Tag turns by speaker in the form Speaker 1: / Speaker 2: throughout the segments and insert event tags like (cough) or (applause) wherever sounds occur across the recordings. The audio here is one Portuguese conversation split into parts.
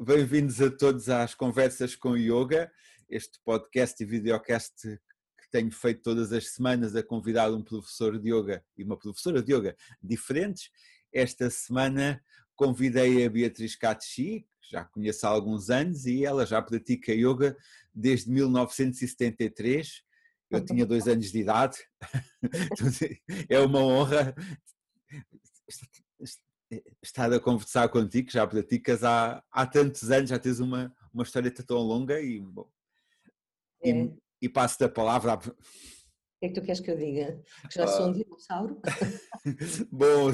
Speaker 1: bem-vindos a todos às Conversas com Yoga, este podcast e videocast que tenho feito todas as semanas a convidar um professor de yoga e uma professora de yoga diferentes. Esta semana convidei a Beatriz Katchi, que já conheço há alguns anos, e ela já pratica yoga desde 1973. Eu tinha dois anos de idade, (laughs) é uma honra estar a conversar contigo, já praticas há, há tantos anos, já tens uma, uma história tão longa e, bom, é. e, e passo-te a palavra. O
Speaker 2: que é que tu queres que eu diga? Que já sou um ah. dinossauro? (laughs)
Speaker 1: Bom,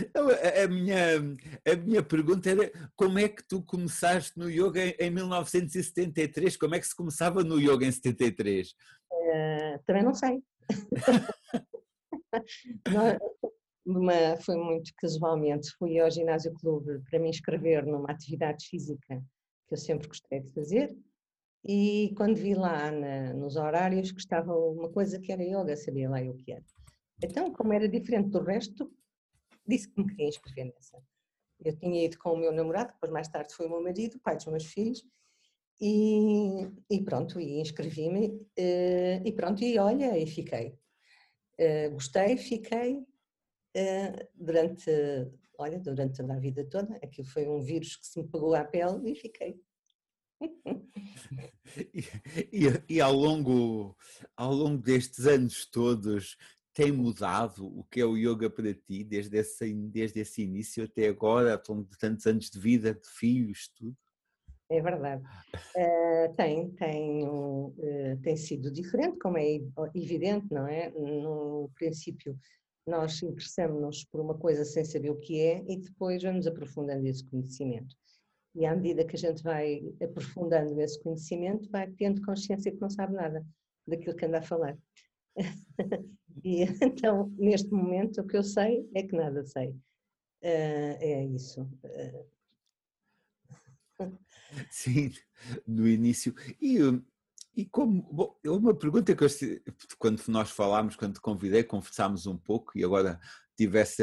Speaker 1: então, a, a, minha, a minha pergunta era como é que tu começaste no yoga em 1973? Como é que se começava no yoga em 73? Uh,
Speaker 2: eh, também não sei. (laughs) uma, foi muito casualmente, fui ao ginásio clube para me inscrever numa atividade física que eu sempre gostei de fazer e quando vi lá na, nos horários que estava uma coisa que era yoga, sabia lá o que era. Então, como era diferente do resto, disse que me queria inscrever nessa. Eu tinha ido com o meu namorado, depois mais tarde foi o meu marido, pai dos meus filhos, e, e pronto, e inscrevi-me, eh, e pronto, e olha, e fiquei. Eh, gostei, fiquei, durante, olha, durante toda a vida toda. Aquilo foi um vírus que se me pegou à pele e fiquei. (laughs)
Speaker 1: e, e, e, ao, longo, ao longo destes anos todos, tem mudado o que é o yoga para ti, desde esse, desde esse início até agora, ao longo de tantos anos de vida, de filhos, tudo?
Speaker 2: É verdade. Uh, tem, tem, uh, tem sido diferente, como é evidente, não é? No princípio nós interessamos-nos por uma coisa sem saber o que é e depois vamos aprofundando esse conhecimento. E à medida que a gente vai aprofundando esse conhecimento, vai tendo consciência que não sabe nada daquilo que anda a falar. (laughs) e então, neste momento, o que eu sei é que nada sei. Uh, é isso. Uh...
Speaker 1: Sim, no início. E e como, bom, uma pergunta que eu, quando nós falámos, quando te convidei, conversámos um pouco e agora tivesse,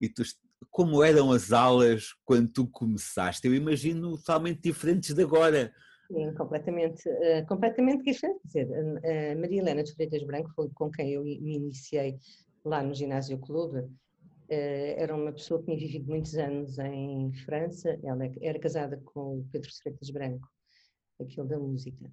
Speaker 1: e tu, como eram as aulas quando tu começaste? Eu imagino totalmente diferentes de agora.
Speaker 2: Sim, completamente, uh, completamente diferente. Quer dizer, a Maria Helena de Freitas Branco foi com quem eu me iniciei lá no Ginásio Clube. Uh, era uma pessoa que tinha vivido muitos anos em França. Ela era casada com o Pedro Freitas Branco, aquele da música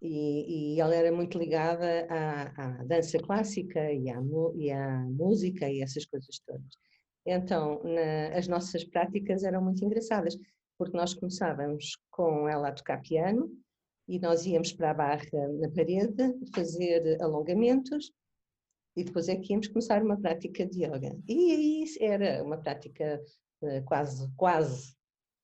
Speaker 2: e, e ela era muito ligada à, à dança clássica e à, e à, música e essas coisas todas. Então, na, as nossas práticas eram muito engraçadas, porque nós começávamos com ela a tocar piano e nós íamos para a barra na parede fazer alongamentos e depois é que íamos começar uma prática de yoga. E aí era uma prática eh, quase, quase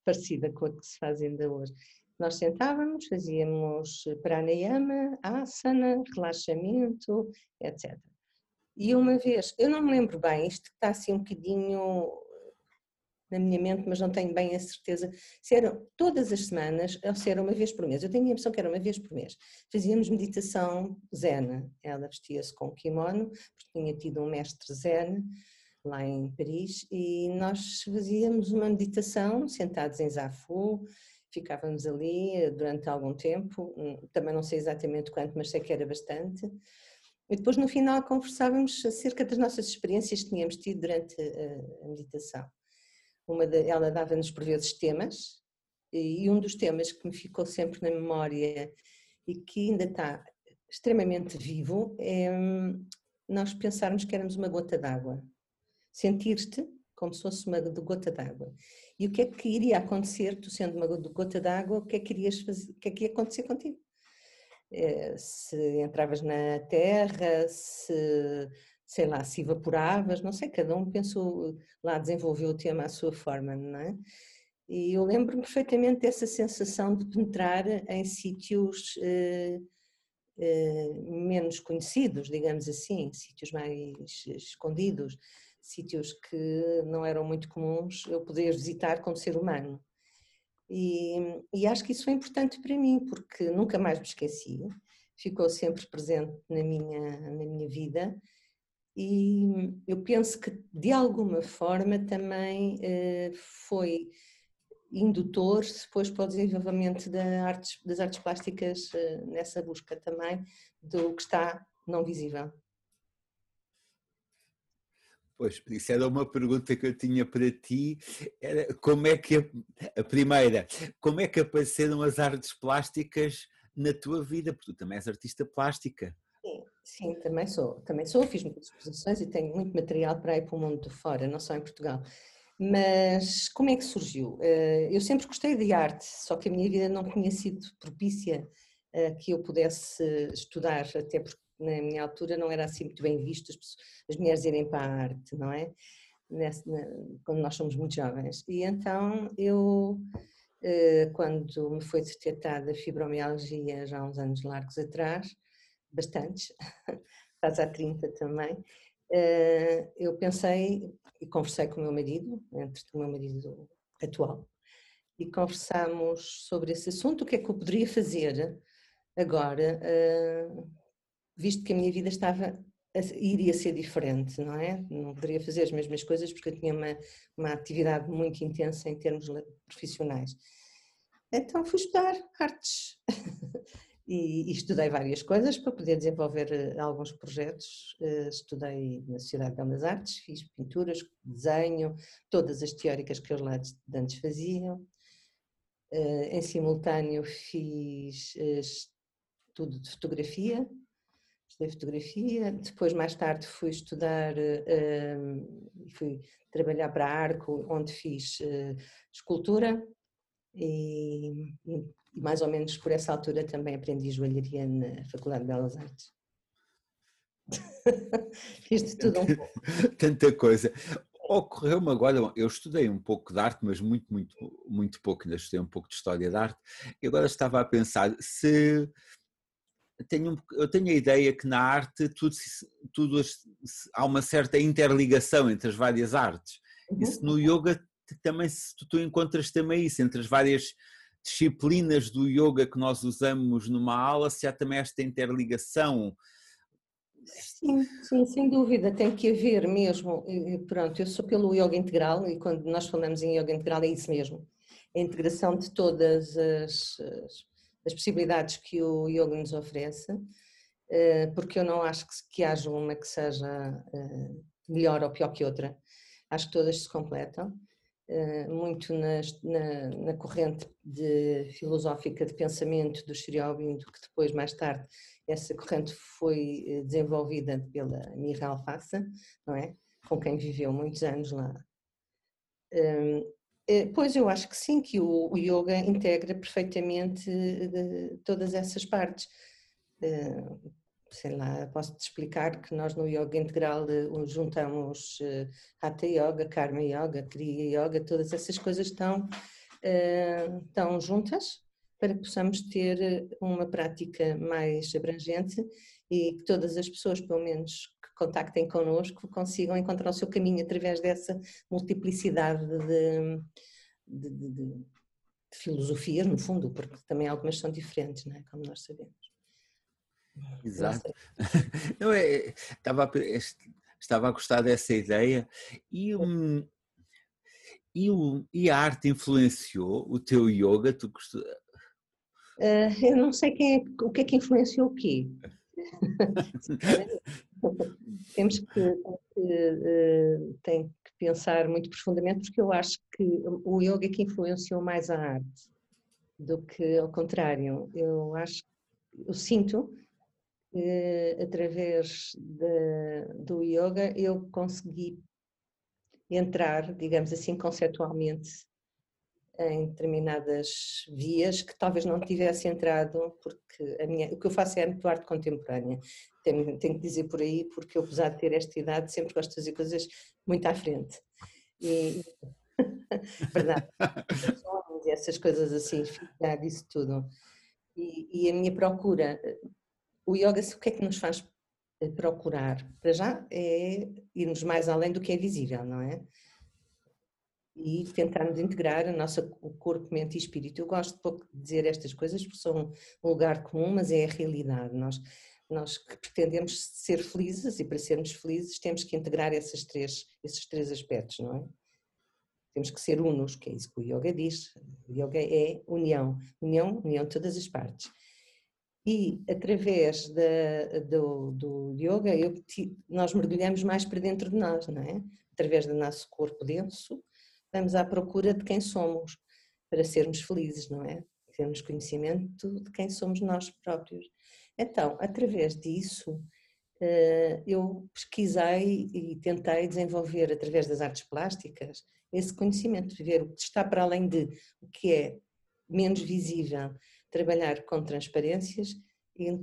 Speaker 2: parecida com a que se faz ainda hoje. Nós sentávamos, fazíamos pranayama, asana, relaxamento, etc. E uma vez, eu não me lembro bem, isto está assim um bocadinho na minha mente, mas não tenho bem a certeza se eram todas as semanas ou se era uma vez por mês. Eu tenho a impressão que era uma vez por mês. Fazíamos meditação zen. Ela vestia-se com kimono, porque tinha tido um mestre zen lá em Paris, e nós fazíamos uma meditação sentados em zafu, ficávamos ali eh, durante algum tempo, hum, também não sei exatamente quanto, mas sei que era bastante. E depois no final conversávamos acerca das nossas experiências que tínhamos tido durante eh, a meditação. Uma de, ela dava-nos por vezes temas, e um dos temas que me ficou sempre na memória e que ainda está extremamente vivo é hum, nós pensarmos que éramos uma gota d'água. Sentir-te como se fosse uma gota d'água. E o que é que iria acontecer, tu sendo uma gota d'água, o que é que irias fazer, o que é que ia acontecer contigo? Eh, se entravas na terra, se, sei lá, se evaporavas, não sei, cada um pensou, lá desenvolveu o tema à sua forma, não é? E eu lembro-me perfeitamente dessa sensação de penetrar em sítios eh, eh, menos conhecidos, digamos assim, sítios mais escondidos, sítios que não eram muito comuns eu poder visitar como ser humano. E, e, acho que isso foi importante para mim, porque nunca mais me esqueci, ficou sempre presente na minha, na minha vida e eu penso que de alguma forma também eh, foi indutor depois para o desenvolvimento da artes, das artes plásticas nessa busca também do que está não visível.
Speaker 1: Pois, isso era uma pergunta que eu tinha para ti. Era como é que a, a, primeira, como é que apareceram as artes plásticas na tua vida? Porque tu também és artista plástica.
Speaker 2: Sim, sim, também sou. Também sou, fiz muitas exposições e tenho muito material para ir para o mundo de fora, não só em Portugal. Mas como é que surgiu? Eh, eu sempre gostei de arte, só que a minha vida não tinha sido propícia a que eu pudesse estudar, até porque na minha altura não era assim muito bem visto as, as mulheres irem para a arte, não é? Nesse, na, quando nós somos muito jovens. E então eu, eh, quando me foi detectada fibromialgia já há uns anos largos atrás, bastantes, (laughs) quase há 30 também, eh, eu pensei e conversei com o meu marido, entre o meu marido atual, e conversámos sobre esse assunto, o que é que eu poderia fazer agora eh, visto que a minha vida estava iria ser diferente, não é? Não poderia fazer as mesmas coisas porque eu tinha uma, uma atividade muito intensa em termos profissionais. Então fui estudar artes (laughs) e, e, estudei várias coisas para poder desenvolver eh, alguns projetos. Uh, estudei na Sociedade de Belas Artes, fiz pinturas, desenho, todas as teóricas que os lá antes faziam. Uh, em simultâneo fiz estudo de fotografia, estudei fotografia, depois mais tarde fui estudar e uh, fui trabalhar para a Arco, onde fiz uh, escultura e, e, mais ou menos por essa altura também aprendi joalharia na Faculdade de Belas Artes. (laughs) fiz de tudo um pouco. (laughs)
Speaker 1: Tanta coisa. Ocorreu-me agora, eu estudei um pouco de arte, mas muito, muito, muito pouco, ainda estudei um pouco de história de arte, e agora estava a pensar se tenho, eu tenho a ideia que na arte tudo, tudo há uma certa interligação entre as várias artes. Uhum. Isso no yoga também tu, tu encontras também isso, entre as várias disciplinas do yoga que nós usamos numa aula, se há também esta interligação.
Speaker 2: Sim, sim, sem dúvida, tem que haver mesmo. Pronto, eu sou pelo yoga integral e quando nós falamos em yoga integral é isso mesmo. A integração de todas as, as possibilidades que o yoga nos oferece, eh, porque eu não acho que, haja uma que seja eh, melhor ou pior que outra. Acho que todas se completam. Eh, muito na, na, na corrente de, filosófica de pensamento do Sri Aurobindo, que depois, mais tarde, essa corrente foi desenvolvida pela Mira Alfaça, não é? Com quem viveu muitos anos lá. Eh, pois eu acho que sim, que o, yoga integra perfeitamente eh, todas essas partes. Eh, sei lá, posso-te explicar que nós no yoga integral juntamos Hatha Yoga, Karma Yoga, Kriya Yoga, todas essas coisas estão, estão juntas para que possamos ter uma prática mais abrangente e que todas as pessoas, pelo menos contactem connosco, consigam encontrar o seu caminho através dessa multiplicidade de, de, de, de filosofias, no fundo, porque também algumas são diferentes, não é? como nós sabemos.
Speaker 1: Exato. Não (laughs) é, estava, a, estava a gostar dessa ideia e, um, e, um, e a arte influenciou o teu yoga? Tu gost...
Speaker 2: Uh, eu não sei quem é, o que é que influenciou o quê. (laughs) (laughs) Temos que, uh, tem que pensar muito profundamente, porque eu acho que o yoga é que influenciou mais a arte do que ao contrário. Eu acho, eu sinto através de, do yoga eu consegui entrar, digamos assim, conceptualmente em determinadas vias que talvez não tivesse entrado, porque a minha, o que eu faço é muito arte contemporânea. Tenho, tenho que dizer por aí, porque eu, apesar de ter esta idade, sempre gosto de fazer coisas muito à frente. E, (laughs) verdade, (laughs) essas coisas assim, ficar disso tudo. E, e, a minha procura, o yoga, o que é que nos faz procurar? Para já é irmos mais além do que é visível, não é? E tentarmos integrar a nossa corpo, mente e espírito. Eu gosto pouco de dizer estas coisas porque são um lugar comum, mas é a realidade. Nós, nós que pretendemos ser felizes e para sermos felizes temos que integrar esses três, esses três aspectos, não é? temos que ser unos, que é isso que o yoga diz. O yoga é união, união, união de todas as partes. E através da, do, do yoga, eu, nós mergulhamos mais para dentro de nós, não é? Através do nosso corpo denso, vamos à procura de quem somos, para sermos felizes, não é? Termos conhecimento de quem somos nós próprios. Então, através disso, eh, eu pesquisei e tentei desenvolver, através das artes plásticas, esse conhecimento, de ver o que está para além de o que é menos visível, trabalhar com transparências e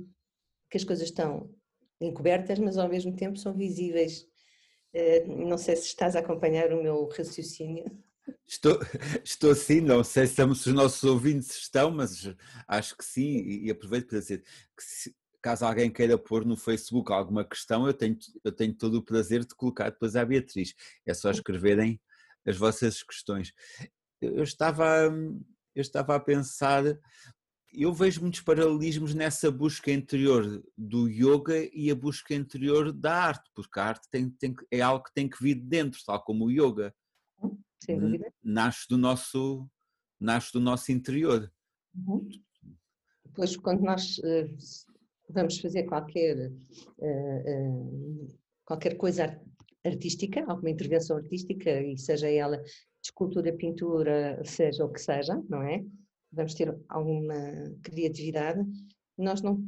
Speaker 2: que as coisas estão encobertas, mas ao mesmo tempo são visíveis. Eh, não sei se estás a acompanhar o meu raciocínio.
Speaker 1: Estou, (laughs) estou sim, não sei se os nossos ouvintes estão, mas acho que sim, e aproveito para dizer que se, caso alguém queira pôr no Facebook alguma questão, eu tenho, eu tenho todo o prazer de colocar depois à Beatriz. É só escreverem as vossas questões. Eu estava, eu estava a pensar, eu vejo muitos paralelismos nessa busca interior do yoga e a busca interior da arte, porque a arte tem, tem, é algo que tem que vir de dentro, tal como o yoga.
Speaker 2: Sem dúvida.
Speaker 1: Nasce do nosso, nasce do nosso interior.
Speaker 2: Uhum. Depois, quando nós uh, vamos fazer qualquer, uh, uh, qualquer coisa artística, alguma intervenção artística, e seja ela escultura, pintura, seja o que seja, não é? Vamos ter alguma criatividade. Nós não,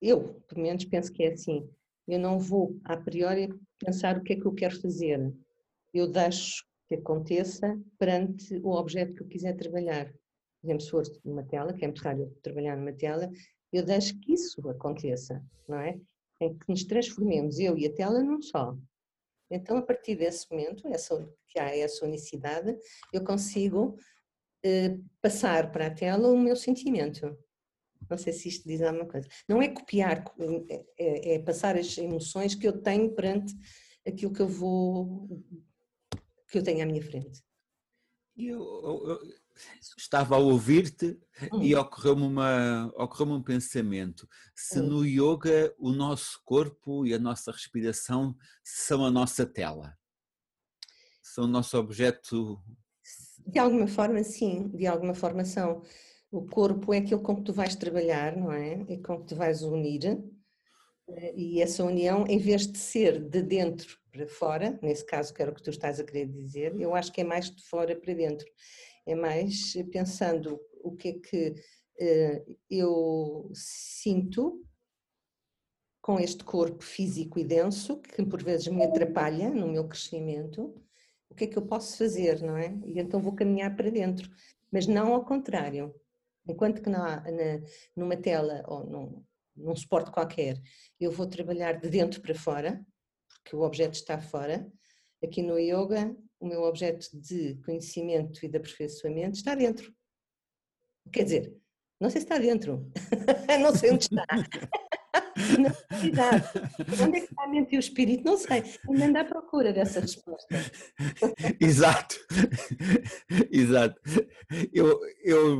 Speaker 2: eu, pelo menos, penso que é assim. Eu não vou, a priori, pensar o que é que eu quero fazer. Eu deixo que aconteça perante o objeto que eu quiser trabalhar. Por exemplo, se for numa tela, que é muito raro trabalhar numa tela, eu deixo que isso aconteça, não é? Em que nos transformemos, eu e a tela, num só. Então, a partir desse momento, essa, que há essa unicidade, eu consigo passar para a tela o meu sentimento. Não sei se isto diz alguma coisa. Não é copiar, é, é, é passar as emoções que eu tenho perante aquilo que eu vou que eu tenho à minha frente.
Speaker 1: Eu, eu, eu estava a ouvir-te hum. e ocorreu-me ocorreu um pensamento. Se hum. no yoga o nosso corpo e a nossa respiração são a nossa tela, são o nosso objeto.
Speaker 2: De alguma forma, sim, de alguma forma são. O corpo é aquilo com que tu vais trabalhar, não é? E com que tu vais unir. Eh, e essa união, em vez de ser de dentro para fora, nesse caso que era o que tu estás a querer dizer, eu acho que é mais de fora para dentro. É mais pensando o que é que uh, eu sinto com este corpo físico e denso, que por vezes me atrapalha no meu crescimento, o que é que eu posso fazer, não é? E então vou caminhar para dentro, mas não ao contrário. Enquanto que na, na, numa tela ou num, num suporte qualquer, eu vou trabalhar de dentro para fora, que o objeto está fora. Aqui no yoga, o meu objeto de conhecimento e de aperfeiçoamento está dentro. Quer dizer, não sei se está dentro, (laughs) não sei onde está. Na realidade, onde é que está a mente e o espírito? Não sei, ainda anda à procura dessa resposta. (laughs)
Speaker 1: Exato, exato. Eu, eu,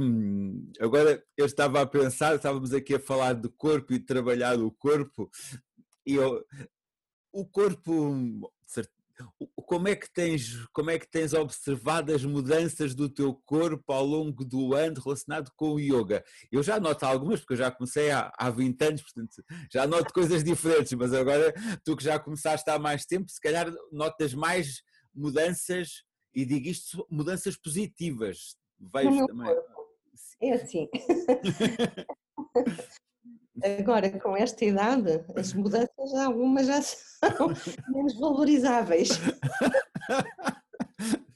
Speaker 1: agora eu estava a pensar, estávamos aqui a falar do corpo e trabalhar o corpo, e eu, o corpo, como é que tens, como é que tens observado as mudanças do teu corpo ao longo do ano relacionado com o yoga? Eu já noto algumas, porque eu já comecei há, há 20 anos, portanto já noto coisas diferentes, mas agora tu que já começaste há mais tempo, se calhar notas mais mudanças, e digo isto, mudanças positivas. Vejo também. Corpo.
Speaker 2: É assim. (laughs) Agora, com esta idade, as mudanças, algumas já são (laughs) menos valorizáveis. (laughs)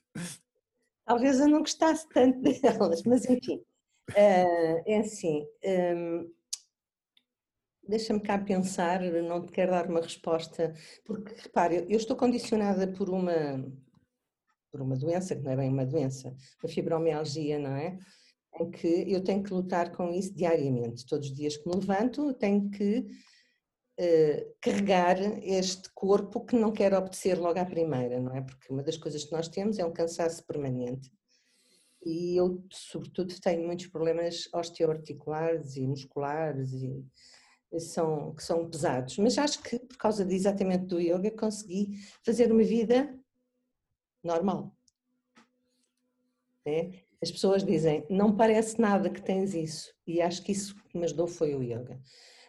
Speaker 2: Talvez eu não gostasse tanto delas, mas enfim, eh, é assim. Ehm, deixa-me cá pensar, não te quero dar uma resposta, porque repare, eu estou condicionada por uma, por uma doença, que não é bem uma doença, a fibromialgia, não é? Em que eu tenho que lutar com isso diariamente. Todos os dias que me levanto, tenho que uh, carregar este corpo que não quer obedecer logo à primeira, não é? Porque uma das coisas que nós temos é um cansaço permanente. E eu, sobretudo, tenho muitos problemas osteoarticulares e musculares e são, que são pesados. Mas acho que, por causa de, exatamente do yoga, consegui fazer uma vida normal. Né? As pessoas dizem, não parece nada que tens isso, e acho que isso que me ajudou foi o yoga.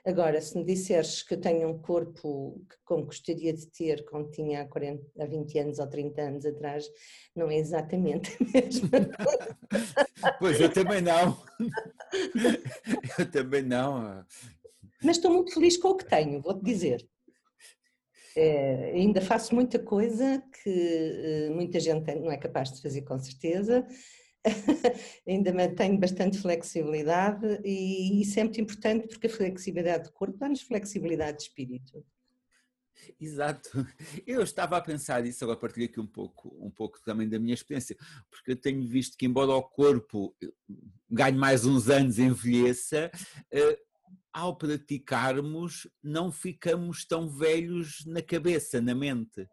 Speaker 2: Agora, se me disseres que eu tenho um corpo como gostaria de ter quando tinha há, 40, há 20 anos ou 30 anos atrás, não é exatamente a (laughs) mesma
Speaker 1: Pois, eu também não. (laughs) Eu também não.
Speaker 2: Mas estou muito feliz com o que tenho, vou-te dizer. É, ainda faço muita coisa que eh, muita gente não é capaz de fazer com certeza, (laughs) ainda mantenho bastante flexibilidade e isso é muito importante porque a flexibilidade de corpo dá-nos flexibilidade de espírito.
Speaker 1: Exato. Eu estava a pensar isso, agora partilho aqui um pouco, um pouco também da minha experiência, porque eu tenho visto que embora o corpo eh, ganhe mais uns anos, envelheça, eh, ao praticarmos não ficamos tão velhos na cabeça, na mente.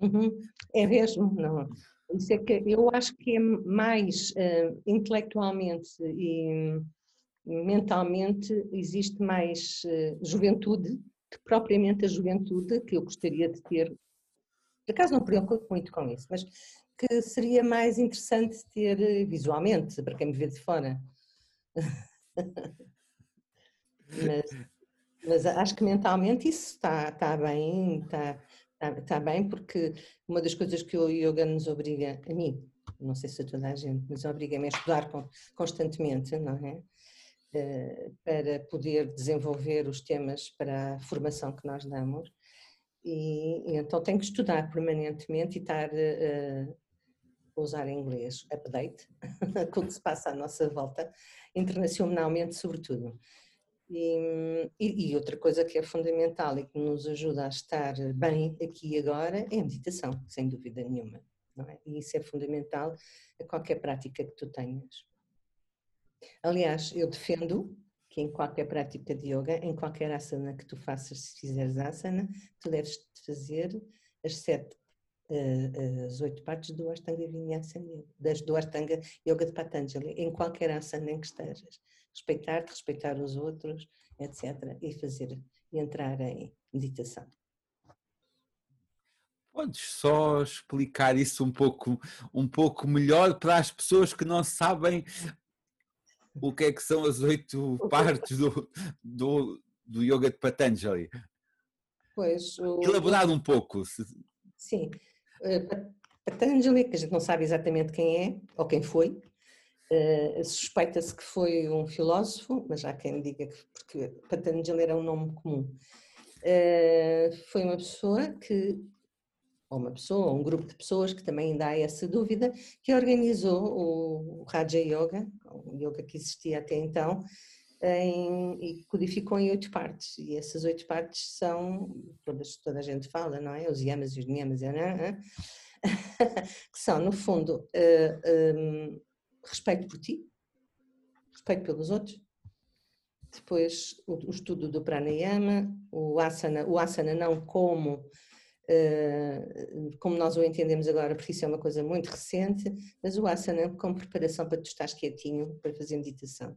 Speaker 2: Uhum. É mesmo, não. Isso é que eu acho que é mais uh, intelectualmente e mentalmente existe mais uh, juventude que propriamente a juventude que eu gostaria de ter. Por acaso não preocupo muito com isso, mas que seria mais interessante ter eh, visualmente, para quem me vê de fora. (laughs) mas, mas, acho que mentalmente isso está, está bem, está, Está, está bem, porque uma das coisas que o yoga nos obriga, a mim, não sei se a toda a gente, mas obriga-me a estudar constantemente, não é? Eh, para poder desenvolver os temas para a formação que nós damos. E, e então tenho que estudar permanentemente e estar uh, a usar inglês, update, (laughs) com o que se passa à nossa volta, internacionalmente sobretudo. E, e, outra coisa que é fundamental e que nos ajuda a estar bem aqui agora é a meditação, sem dúvida nenhuma. É? E isso é fundamental a qualquer prática que tu tenhas. Aliás, eu defendo que em qualquer prática de yoga, em qualquer asana que tu faças, se fizeres asana, tu deves fazer as sete, uh, as oito partes do Ashtanga Vinyasa das do Ashtanga Yoga de Patanjali, em qualquer asana em que estejas respeitar-te, respeitar os outros, etc. E fazer, e entrar em meditação.
Speaker 1: Podes só explicar isso um pouco, um pouco melhor para as pessoas que não sabem o que é que são as oito (laughs) partes do, do, do yoga de Patanjali?
Speaker 2: Pois, o...
Speaker 1: Elaborado um pouco.
Speaker 2: Sim. Eh, Patanjali, que a gente não sabe exatamente quem é ou quem foi, Uh, Suspeita-se que foi um filósofo, mas há quem diga que porque Patanjali era um nome comum. Uh, foi uma pessoa que, ou uma pessoa, ou um grupo de pessoas que também ainda há essa dúvida, que organizou o, Raja Yoga, o yoga que existia até então, em, e codificou em oito partes. E essas oito partes são, todas, toda a gente fala, não é? Os yamas e os niyamas, (laughs) que são, no fundo, uh, eh, um, respeito por ti, respeito pelos outros. Depois o, o estudo do pranayama, o asana, o asana não como uh, como nós o entendemos agora, porque isso é uma coisa muito recente, mas o asana como preparação para tu estares quietinho para fazer meditação.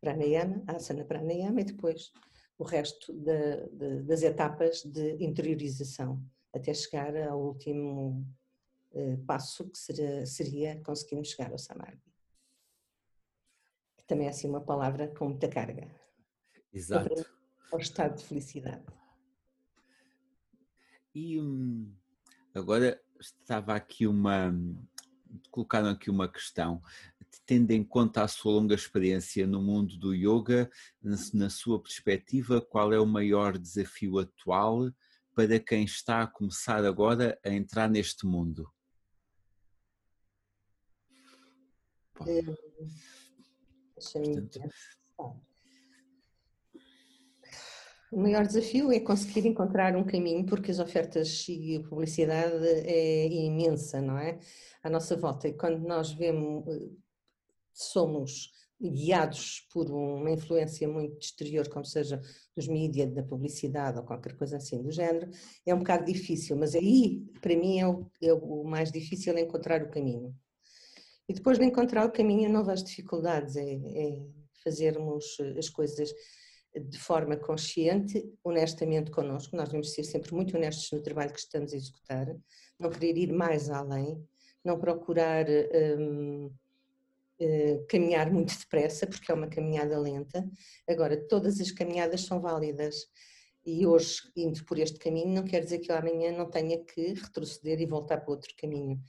Speaker 2: Pranayama, asana pranayama e depois o resto de, das etapas de interiorização até chegar ao último uh, passo que seria, seria conseguirmos chegar ao samadhi também é assim uma palavra com muita carga.
Speaker 1: Exato.
Speaker 2: Ao estado de felicidade.
Speaker 1: E hum, agora estava aqui uma. Colocaram aqui uma questão, tendo em conta a sua longa experiência no mundo do yoga, na sua perspectiva, qual é o maior desafio atual para quem está a começar agora a entrar neste mundo?
Speaker 2: Hum, Portanto... O maior desafio é conseguir encontrar um caminho, porque as ofertas e a publicidade é imensa, não é? À nossa volta. E quando nós vemos, somos guiados por uma influência muito exterior, como seja dos mídias, da publicidade ou qualquer coisa assim do género, é um bocado difícil, mas aí, para mim, é o, é o mais difícil encontrar o caminho. E depois de encontrar o caminho, não vejo dificuldades, é, é fazermos as coisas de forma consciente, honestamente connosco. Nós devemos ser sempre muito honestos no trabalho que estamos a executar, não querer ir mais além, não procurar hum, uh, caminhar muito depressa, porque é uma caminhada lenta. Agora, todas as caminhadas são válidas. E hoje, indo por este caminho, não quer dizer que eu amanhã não tenha que retroceder e voltar para outro caminho.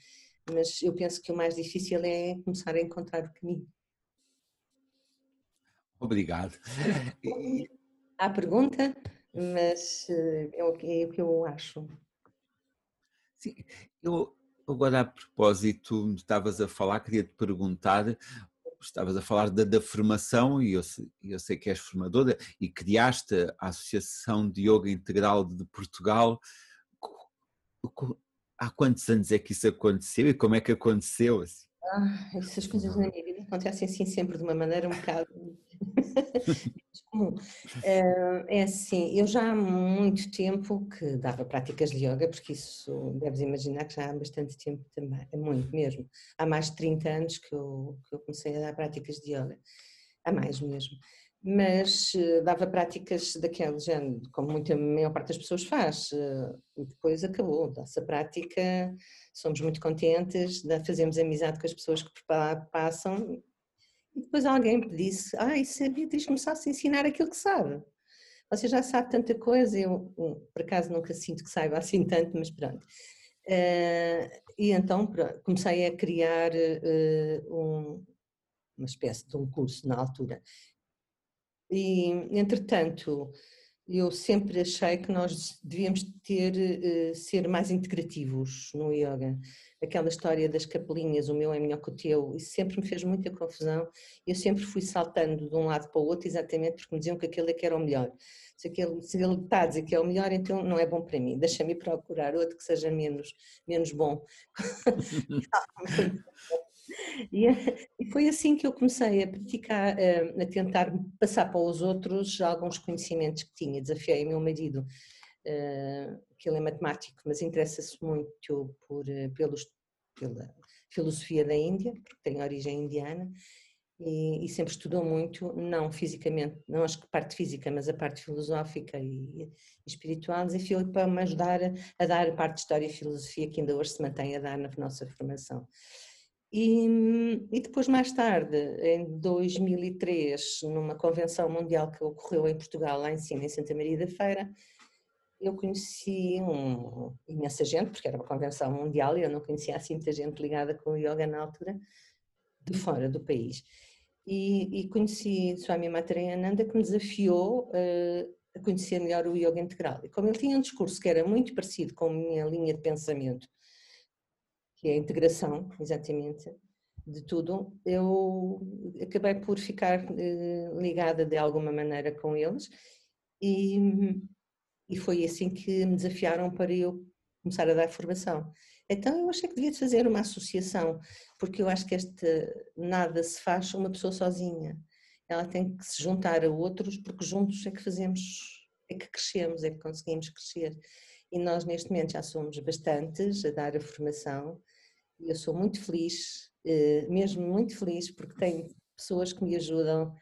Speaker 2: Mas eu penso que o mais difícil é começar a encontrar o caminho.
Speaker 1: Obrigado. (laughs)
Speaker 2: Há pergunta, mas eh, é o que, é o que eu acho.
Speaker 1: Sim, eu agora a propósito, estavas a falar, queria te perguntar, estavas a falar da, da formação e eu, eu, sei que és formadora e criaste a Associação de Yoga Integral de Portugal. Há quantos anos é que isso aconteceu e como é que aconteceu?
Speaker 2: Assim? Ah, essas coisas na minha vida acontecem assim sempre de uma maneira um bocado (laughs) comum. Eh, é assim, eu já há muito tempo que dava práticas de yoga, porque isso deves imaginar que já há bastante tempo também, é muito mesmo. Há mais de 30 anos que eu, que eu comecei a dar práticas de yoga, há mais mesmo. Mas eh, dava práticas daquele género, como muita, maior parte das pessoas faz, eh, e depois acabou. Dá-se a prática, somos muito contentes, fazemos amizade com as pessoas que passam e depois alguém me disse, ah, isso a Beatriz começasse a ensinar aquilo que sabe. Você já sabe tanta coisa, eu por acaso nunca sinto que saiba assim tanto, mas pronto. Uh, e então comecei a criar um, uma espécie de um curso na altura. E, entretanto, eu sempre achei que nós devíamos ter, uh, ser mais integrativos no yoga. Aquela história das capelinhas, o meu é melhor que o teu, isso sempre me fez muita confusão. Eu sempre fui saltando de um lado para o outro, exatamente porque me diziam que aquele é que era o melhor. Se, aquele, se ele está a dizer que é o melhor, então não é bom para mim. Deixa-me procurar outro que seja menos, menos bom. (laughs) (laughs) (laughs) (laughs) E, e, foi assim que eu comecei a praticar, eh, a tentar passar para os outros alguns conhecimentos que tinha. Desafiei o meu marido, eh, que ele é matemático, mas interessa-se muito por, eh, pelos, pela filosofia da Índia, porque tem origem indiana, e, e, sempre estudou muito, não fisicamente, não acho que parte física, mas a parte filosófica e, e espiritual, desafiou para me ajudar a, a, dar a parte de história e filosofia que ainda hoje se mantém a dar na nossa formação. E, e, depois, mais tarde, em 2003, numa convenção mundial que ocorreu em Portugal, lá em cima, em Santa Maria da Feira, eu conheci um, imensa gente, porque era uma convenção mundial e eu não conhecia assim muita gente ligada com o yoga na altura, de fora do país. E, e conheci Swami Matarayananda que me desafiou uh, a conhecer melhor o yoga integral. E como ele tinha um discurso que era muito parecido com a minha linha de pensamento, que é a integração, exatamente, de tudo, eu acabei por ficar eh, ligada de alguma maneira com eles e, e foi assim que me desafiaram para eu começar a dar formação. Então eu achei que devia fazer uma associação, porque eu acho que este nada se faz uma pessoa sozinha. Ela tem que se juntar a outros, porque juntos é que fazemos, é que crescemos, é que conseguimos crescer. E nós neste momento já somos bastantes a dar a formação. E eu sou muito feliz, eh, mesmo muito feliz, porque tenho pessoas que me ajudam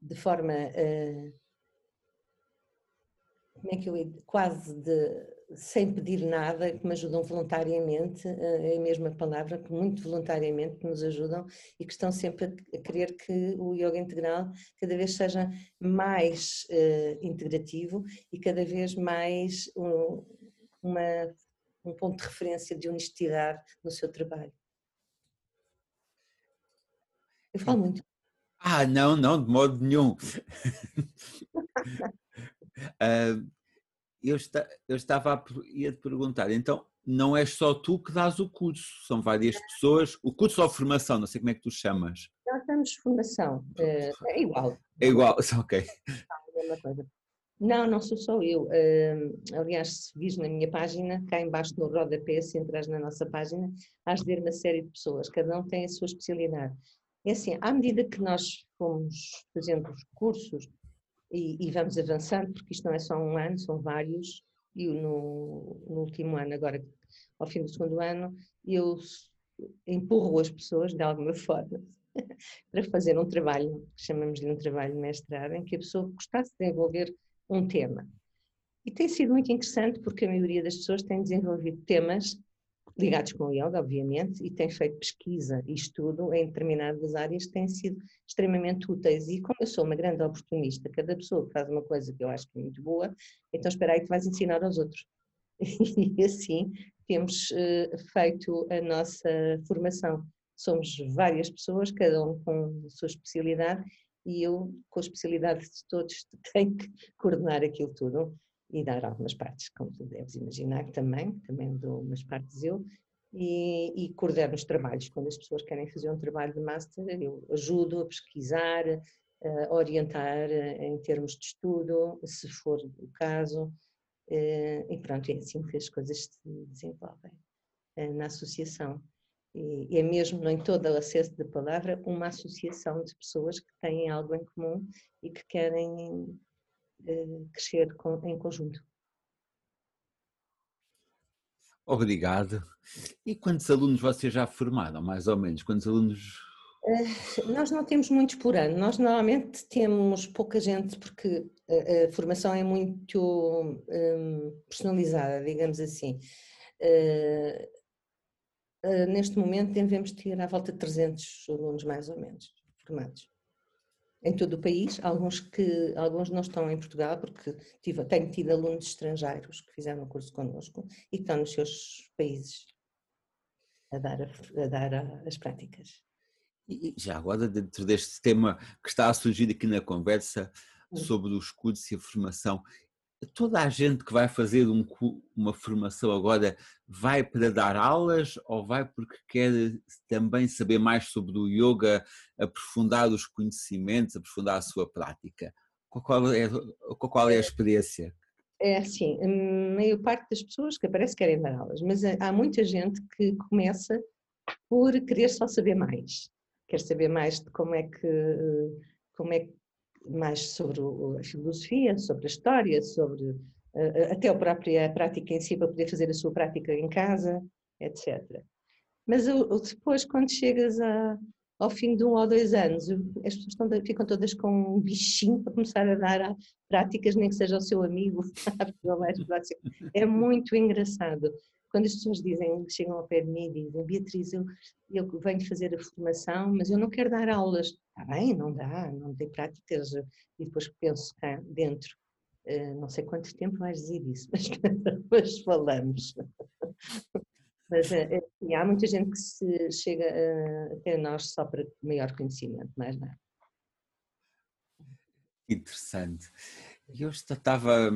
Speaker 2: de forma, eh, como é que eu quase de, sem pedir nada, que me ajudam voluntariamente, eh, é a mesma palavra, que muito voluntariamente nos ajudam e que estão sempre a querer que o yoga integral cada vez seja mais integrativo e cada vez mais uma um ponto de referência de honestidade no seu trabalho. Eu falo muito.
Speaker 1: Ah, não, não, de modo nenhum. uh, (laughs) eu, está, eu, estava a ia te perguntar, então não és só tu que dás o curso, são várias pessoas, o curso ou formação, não sei como é que tu chamas.
Speaker 2: Nós damos formação, é, é igual.
Speaker 1: É igual, (laughs) ok.
Speaker 2: É a mesma coisa. Não, não sou só eu. Uh, aliás, se vis na minha página, cá embaixo no rodapé, se entras na nossa página, has de ver uma série de pessoas, cada um tem a sua especialidade. É assim, à medida que nós fomos fazendo os cursos e, e vamos avançando, porque isto não é só um ano, são vários, e no, no último ano, agora ao fim do segundo ano, eu empurro as pessoas de alguma (laughs) forma para fazer um trabalho, que chamamos de um trabalho mestrado, em que a pessoa gostasse de desenvolver um tema. E tem sido muito interessante porque a maioria das pessoas tem desenvolvido temas ligados com o yoga, obviamente, e tem feito pesquisa e estudo em determinadas áreas que têm sido extremamente úteis. E como eu sou uma grande oportunista, cada pessoa que faz uma coisa que eu acho que é muito boa, então espera aí que vais ensinar aos outros. (laughs) E assim temos uh, feito a nossa formação. Somos várias pessoas, cada um com a sua especialidade, e eu, com a especialidade de todos, (laughs) tenho que coordenar aquilo tudo e dar algumas partes, como tu deves imaginar também, também dou umas partes eu, e, e coordeno os trabalhos. Quando as pessoas querem fazer um trabalho de master, eu ajudo a pesquisar, a orientar em termos de estudo, se for o caso, eh, e pronto, é assim que as coisas se desenvolvem eh, na associação. E é mesmo, em todo o acesso da palavra, uma associação de pessoas que têm algo em comum e que querem crescer em conjunto.
Speaker 1: Obrigado. E quantos alunos vocês já formaram, mais ou menos? Quantos alunos?
Speaker 2: Uh, nós não temos muitos por ano. Nós normalmente temos pouca gente porque a, a formação é muito um, personalizada, digamos assim. Uh, uh, neste momento devemos ter à volta de 300 alunos, mais ou menos, formados em todo o país, alguns que alguns não estão em Portugal porque tive, tenho tido alunos estrangeiros que fizeram o curso connosco e que estão nos seus países a dar, a, a dar a, as práticas.
Speaker 1: E já agora, dentro deste tema que está a surgir aqui na conversa sobre os cursos e a formação, toda a gente que vai fazer um, uma formação agora vai para dar aulas ou vai porque quer também saber mais sobre o yoga, aprofundar os conhecimentos, aprofundar a sua prática? Qual é, qual é a experiência?
Speaker 2: É assim, a maior parte das pessoas que aparece querem dar aulas, mas há muita gente que começa por querer só saber mais. Quer saber mais de como é que, como é que mais sobre a filosofia, sobre a história, sobre até a própria prática em si, para poder fazer a sua prática em casa, etc. Mas depois, quando chegas a, ao fim de um ou dois anos, as pessoas estão, ficam todas com um bichinho para começar a dar práticas, nem que seja o seu amigo. (laughs) É muito engraçado quando as pessoas dizem, chegam ao pé de mim e dizem, Beatriz, eu, eu venho fazer a formação, mas eu não quero dar aulas. Está bem, não dá, não tem práticas. E depois penso cá dentro, uh, não sei quanto tempo vais dizer isso, (laughs) mas depois falamos. (laughs) mas uh, há muita gente que se chega até nós só para maior conhecimento, mais nada.
Speaker 1: Interessante. Eu estava,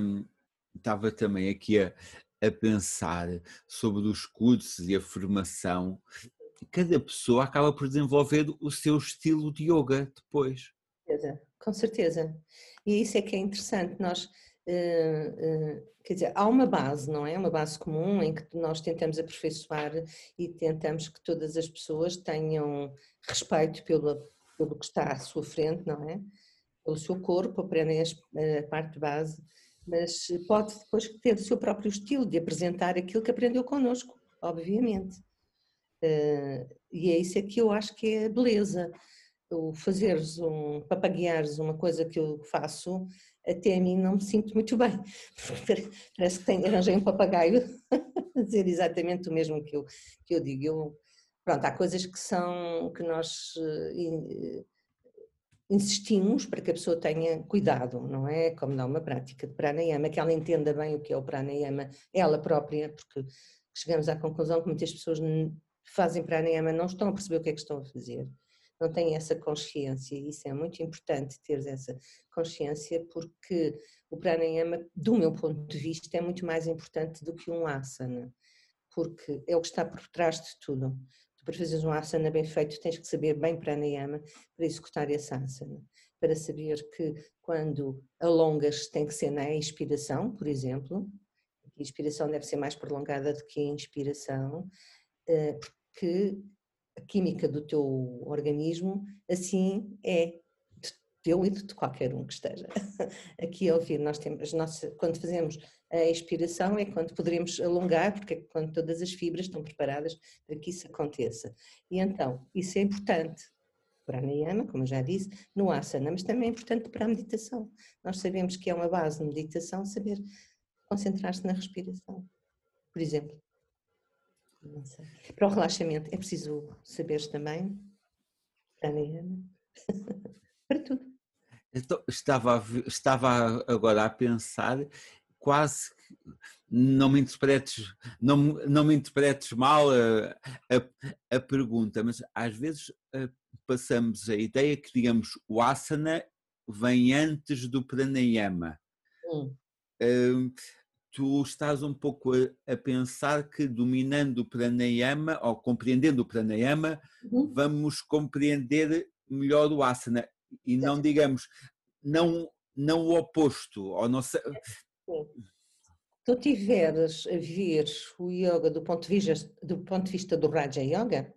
Speaker 1: estava também aqui a, a pensar sobre os cursos e a formação, cada pessoa acaba por desenvolver o seu estilo de yoga depois.
Speaker 2: Com certeza. E isso é que é interessante. Nós, uh, uh, quer dizer, há uma base, não é? Uma base comum em que nós tentamos aperfeiçoar e tentamos que todas as pessoas tenham respeito pelo, pelo que está à sua frente, não é? Pelo seu corpo, aprendem a parte base mas pode depois ter o seu próprio estilo de apresentar aquilo que aprendeu connosco, obviamente. Uh, e é isso é que eu acho que é a beleza. O fazeres um, papagueares uma coisa que eu faço, até a mim não me sinto muito bem. (laughs) Parece que tenho, arranjei um papagaio (laughs) a dizer exatamente o mesmo que eu, que eu digo. Eu, pronto, há coisas que são, que nós uh, insistimos para que a pessoa tenha cuidado, não é? Como dá uma prática de pranayama, que ela entenda bem o que é o pranayama, ela própria, porque chegamos à conclusão que muitas pessoas fazem pranayama não estão a perceber o que é que estão a fazer, não têm essa consciência, e isso é muito importante ter essa consciência, porque o pranayama, do meu ponto de vista, é muito mais importante do que um asana, porque é o que está por trás de tudo. Tu para fazeres um asana bem feito tens que saber bem pranayama para executar esse asana, para saber que quando alongas tem que ser na inspiração, por exemplo, a inspiração deve ser mais prolongada do que a inspiração, eh, porque a química do teu organismo assim é teu e de qualquer um que esteja (laughs) aqui a ouvir. Nós temos, nossa, quando fazemos a expiração é quando poderemos alongar, porque é quando todas as fibras estão preparadas para que isso aconteça. E então, isso é importante para a pranayama, como eu já disse, no asana, mas também é importante para a meditação. Nós sabemos que é uma base de meditação saber concentrar-se na respiração, por exemplo. Para o relaxamento é preciso saberes também, Ana, (laughs) para tudo.
Speaker 1: Então, estava, estava agora a pensar, quase não me interpretes, não, não me interpretes mal a, a, a pergunta, mas às vezes eh, passamos a ideia que, digamos, o asana vem antes do pranayama. Hum. Uh, tu estás um pouco a, a, pensar que dominando o pranayama ou compreendendo o pranayama, uhum. vamos compreender melhor o asana e não digamos não não o oposto ou não.
Speaker 2: Tu tiveres a ver o yoga do ponto de vista do ponto de vista do Raja Yoga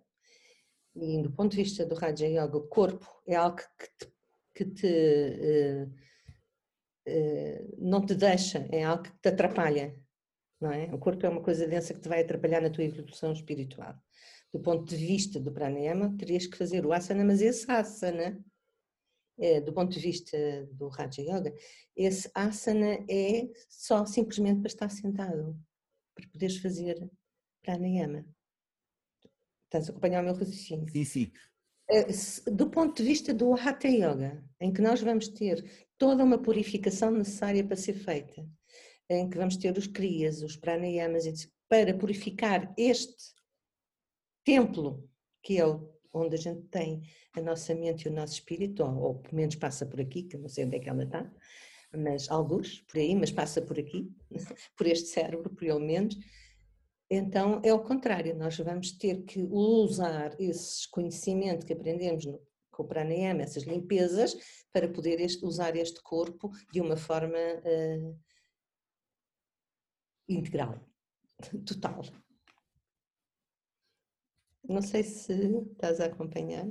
Speaker 2: e do ponto de vista do Raja Yoga o corpo é algo que te, que te uh, uh, não te deixa é algo que te atrapalha não é? O corpo é uma coisa densa que te vai atrapalhar na tua evolução espiritual. Do ponto de vista do pranayama terias que fazer o asana mas esse asana do ponto de vista do Raja Yoga, esse asana é só simplesmente para estar sentado, para poderes fazer pranayama. Estás a acompanhar o meu raciocínio?
Speaker 1: Sim, sim.
Speaker 2: É, do ponto de vista do Hatha Yoga, em que nós vamos ter toda uma purificação necessária para ser feita, em que vamos ter os kriyas, os pranayamas, para purificar este templo, que é o onde a gente tem a nossa mente e o nosso espírito, ou, ou pelo menos passa por aqui, que não sei onde é que ela está, mas alguns por aí, mas passa por aqui, (laughs) por este cérebro, por ele menos. Então é o contrário, nós vamos ter que usar esse conhecimento que aprendemos no, com o pranayama, essas limpezas, para poder este, usar este corpo de uma forma uh, integral, (laughs) total. Não sei se estás a acompanhar.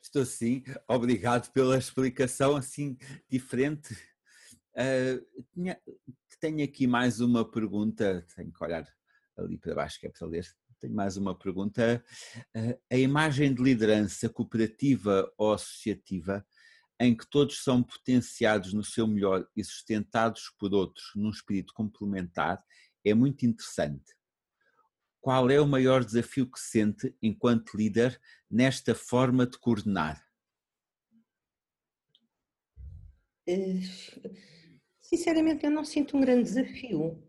Speaker 1: Estou sim, obrigado pela explicação assim diferente. Uh, tinha, tenho aqui mais uma pergunta, tenho que olhar ali para baixo que é para ler. Tenho mais uma pergunta. Uh, a imagem de liderança cooperativa ou associativa, em que todos são potenciados no seu melhor e sustentados por outros num espírito complementar, é muito interessante qual é o maior desafio que sente enquanto líder nesta forma de coordenar?
Speaker 2: Eh, sinceramente, eu não sinto um grande desafio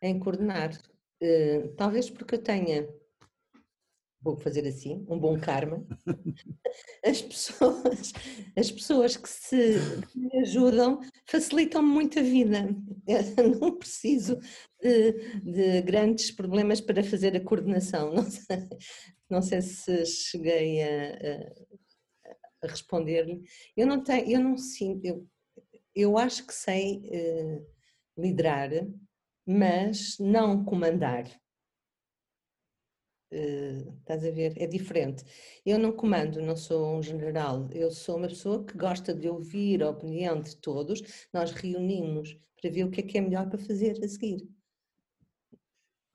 Speaker 2: em coordenar. Eh, talvez porque eu tenha vou fazer assim, um bom karma, (laughs) as pessoas, as pessoas que, se, que me ajudam facilitam muito a vida. Eu não preciso de, de, grandes problemas para fazer a coordenação. Não sei, não sei se cheguei a, a, a responder-lhe. Eu não tenho, eu não sinto, eu, eu acho que sei uh, liderar, mas não comandar. Uh, estás a ver? É diferente. Eu não comando, não sou um general, eu sou uma pessoa que gosta de ouvir a opinião de todos, nós reunimos para ver o que é que é melhor para fazer a seguir.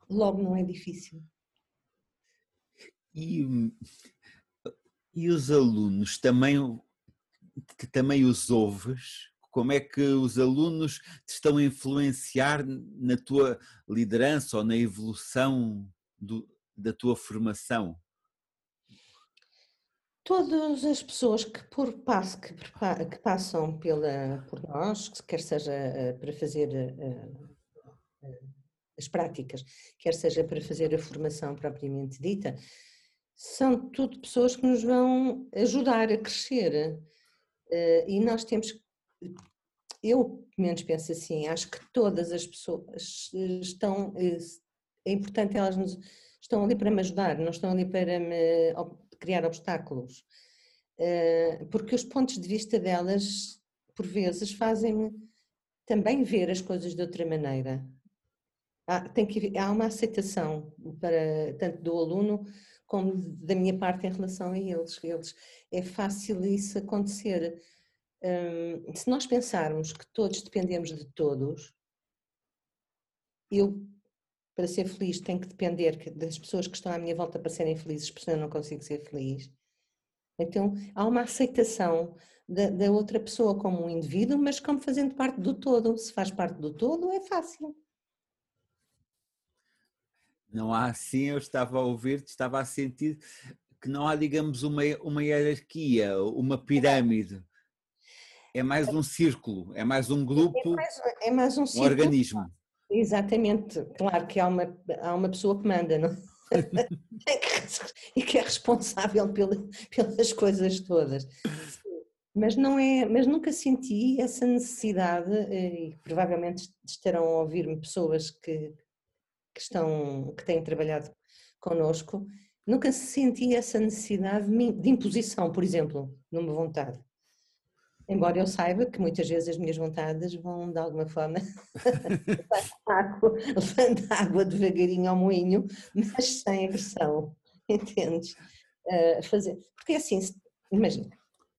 Speaker 2: Logo não é difícil.
Speaker 1: E, e os alunos também, também os ouves? Como é que os alunos te estão a influenciar na tua liderança ou na evolução do, da tua formação?
Speaker 2: Todas as pessoas que, por que, que passam pela, por nós, quer seja eh, para fazer eh, eh, as práticas, quer seja para fazer a formação propriamente dita, são tudo pessoas que nos vão ajudar a crescer. E nós temos, eu pelo menos penso assim, acho que todas as pessoas estão, é importante elas nos estão ali para me ajudar, não estão ali para me criar obstáculos. Eh, porque os pontos de vista delas, por vezes, fazem-me também ver as coisas de outra maneira. Há, tem que, há uma aceitação para, tanto do aluno como da minha parte em relação a eles. eles é fácil isso acontecer. Hum, se nós pensarmos que todos dependemos de todos, eu para ser feliz tenho que depender das pessoas que estão à minha volta para serem felizes, porque senão eu não consigo ser feliz. Então há uma aceitação da, da, outra pessoa como um indivíduo, mas como fazendo parte do todo. Se faz parte do todo, é fácil.
Speaker 1: Não há assim, eu estava a ouvir-te, estava a sentir que não há, digamos, uma, uma hierarquia, uma pirâmide. É mais um círculo, é mais um grupo, é mais,
Speaker 2: é mais um,
Speaker 1: um organismo.
Speaker 2: Exatamente, claro que há uma, há uma pessoa que manda, não? (laughs) e que é responsável pelas coisas todas. Mas não é, mas nunca senti essa necessidade, eh, e provavelmente estarão a ouvir-me pessoas que, que estão, que têm trabalhado connosco, nunca senti essa necessidade de imposição, por exemplo, numa vontade. Embora eu saiba que muitas vezes as minhas vontades vão, de alguma forma, (laughs) levando água devagarinho ao moinho, mas sem agressão, entendes? Uh, fazer. Porque é assim, imagina,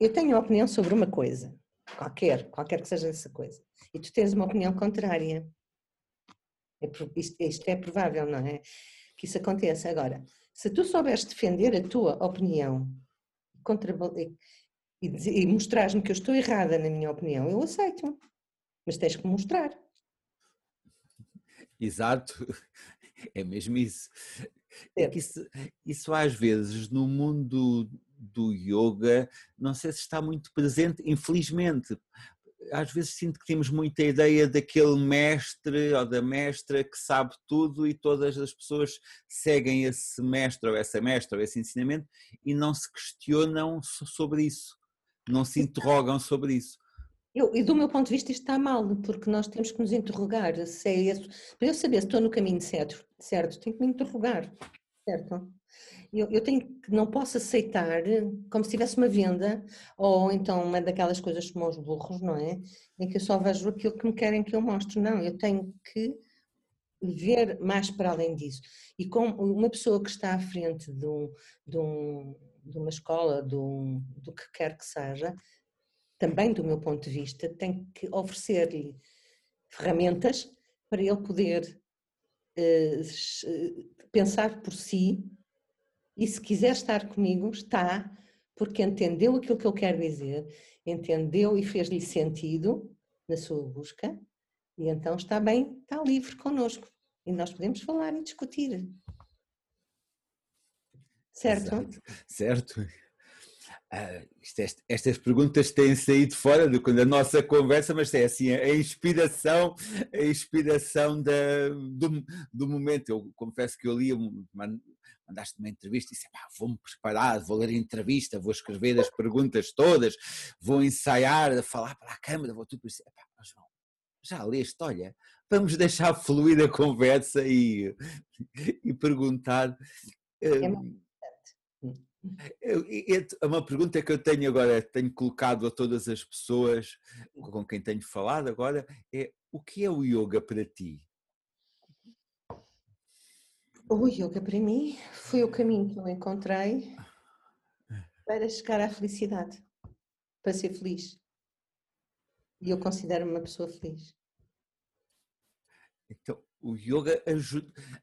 Speaker 2: eu tenho uma opinião sobre uma coisa, qualquer, qualquer que seja essa coisa, e tu tens uma opinião contrária. É, isto, isto é provável, não é? Que isso aconteça. Agora, se tu souberes defender a tua opinião contra, e, dizer, e mostrar-me que eu estou errada na minha opinião, eu aceito, mas tens que mostrar. (laughs)
Speaker 1: Exato, é mesmo isso. É que isso, isso às vezes no mundo do yoga, não sei se está muito presente, infelizmente. Às vezes sinto que temos muita ideia daquele mestre ou da mestra que sabe tudo e todas as pessoas seguem esse mestre ou essa mestra ou esse ensinamento e não se questionam sobre isso não se interrogam sobre isso.
Speaker 2: Eu, e do meu ponto de vista isto está mal, porque nós temos que nos interrogar se é isso. Para eu saber se estou no caminho certo, certo tenho que me interrogar, certo? Eu, eu tenho que, não posso aceitar como se tivesse uma venda, ou então uma daquelas coisas como os burros, não é? Em que eu só vejo aquilo que me querem que eu mostre. Não, eu tenho que ver mais para além disso. E como uma pessoa que está à frente de um, de um de uma escola, do, do que quer que seja, também do meu ponto de vista, tem que oferecer-lhe ferramentas para ele poder uh, pensar por si e se quiser estar comigo, está, porque entendeu aquilo que eu quero dizer, entendeu e fez-lhe sentido na sua busca, e então está bem, está livre connosco. E nós podemos falar e discutir. Certo? Exato.
Speaker 1: Certo. Uh, isto, estas perguntas têm saído fora do, da nossa conversa, mas é assim, a inspiração, a inspiração da, do, do momento. Eu confesso que eu li, mandaste uma entrevista e disse, vou-me preparar, vou ler a entrevista, vou escrever as perguntas todas, vou ensaiar, falar para a câmara, vou tudo isso. João, já leste, olha, vamos deixar fluir a conversa e, e perguntar. É é uma pergunta que eu tenho agora, tenho colocado a todas as pessoas com quem tenho falado agora, é o que é o yoga para ti?
Speaker 2: O yoga para mim foi o caminho que eu encontrei para chegar à felicidade, para ser feliz. E eu considero-me uma pessoa feliz.
Speaker 1: Então, o yoga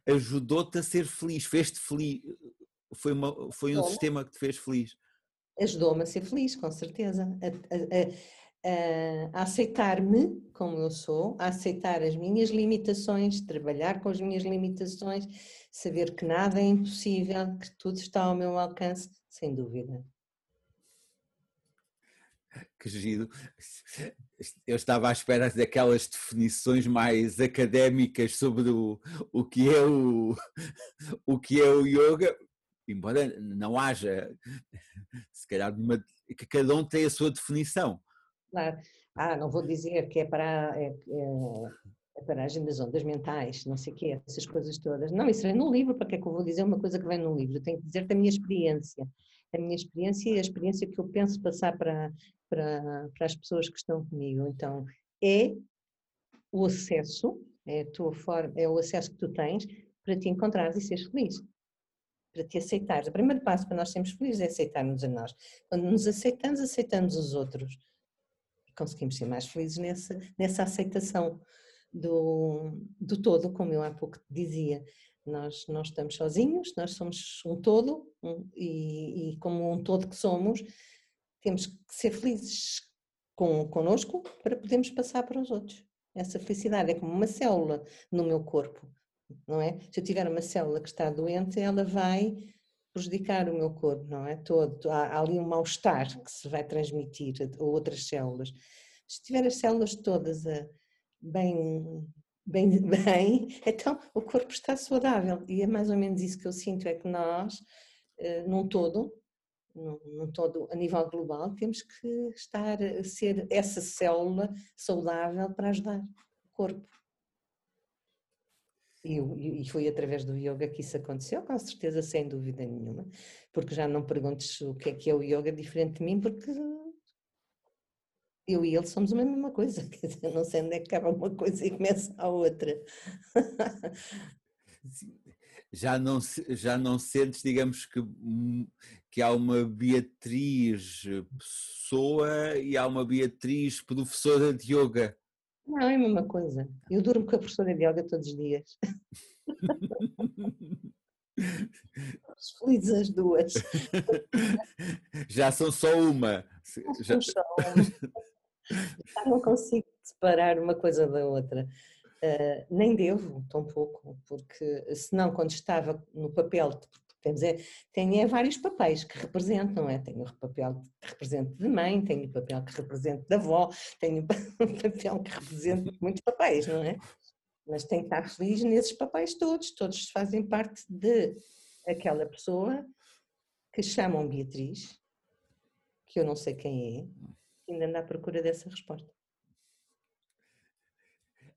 Speaker 1: ajudou-te a ser feliz, fez-te feliz, foi, uma, foi um sistema que te fez feliz.
Speaker 2: Ajudou-me a ser feliz, com certeza. A, a, a, a aceitar-me como eu sou, a aceitar as minhas limitações, trabalhar com as minhas limitações, saber que nada é impossível, que tudo está ao meu alcance, sem dúvida. (laughs)
Speaker 1: Que giro. Eu estava à espera daquelas definições mais académicas sobre o, o, que, é o, (laughs) o que é o yoga, embora não haja, se calhar, uma, que cada um tem a sua definição.
Speaker 2: Claro. Ah, não vou dizer que é para, é, é, é para as ondas mentais, não sei o quê, essas coisas todas. Não, isso vem no livro, para que é que eu vou dizer uma coisa que vem no livro? Eu tenho que dizer da minha experiência. A minha experiência e a experiência que eu penso passar para, para, para as pessoas que estão comigo. Então, é o acesso, é, a tua forma, é o acesso que tu tens para te encontrares e seres feliz para te aceitares. O primeiro passo para nós sermos felizes é aceitar-nos a nós. Quando nos aceitamos, aceitamos os outros. E conseguimos ser mais felizes nessa, nessa aceitação do, do todo, como eu há pouco dizia. Nós não estamos sozinhos, nós somos um todo um, e, e, como um todo que somos, temos que ser felizes com, connosco para podermos passar para os outros. Essa felicidade é como uma célula no meu corpo. Não é? Se eu tiver uma célula que está doente, ela vai prejudicar o meu corpo, não é? Todo. Há, há ali um mal-estar que se vai transmitir a outras células. Se tiver as células todas a, bem, bem, (laughs) bem, então o corpo está saudável. E é mais ou menos isso que eu sinto, é que nós, eh, num todo, num todo a nível global, temos que estar a ser essa célula saudável para ajudar o corpo. E, foi através do yoga que isso aconteceu, com certeza, sem dúvida nenhuma, porque já não perguntes o que é que é o yoga diferente de mim, porque eu e ele somos a mesma coisa, (laughs) quer dizer, não sei onde é que acaba uma coisa e começa a outra.
Speaker 1: Já não, já não sentes, digamos, que, hum, que há uma Beatriz pessoa e há uma Beatriz professora de yoga?
Speaker 2: Não, é a mesma coisa. Eu durmo com a professora de yoga todos os dias. Felizes as duas.
Speaker 1: Já são só uma. Já...
Speaker 2: Só uma. Já não consigo separar uma coisa da outra. Uh, nem devo, tão pouco, porque senão quando estava no papel, temos é, tenho é vários papéis que representam, é? tenho o papel que representa de mãe, tenho o papel que representa de avó, tenho o (laughs) papel que representa muitos papéis, não é? Mas tenho que estar feliz nesses papéis todos, todos fazem parte de aquela pessoa que chamam Beatriz, que eu não sei quem é, ainda anda à procura dessa resposta.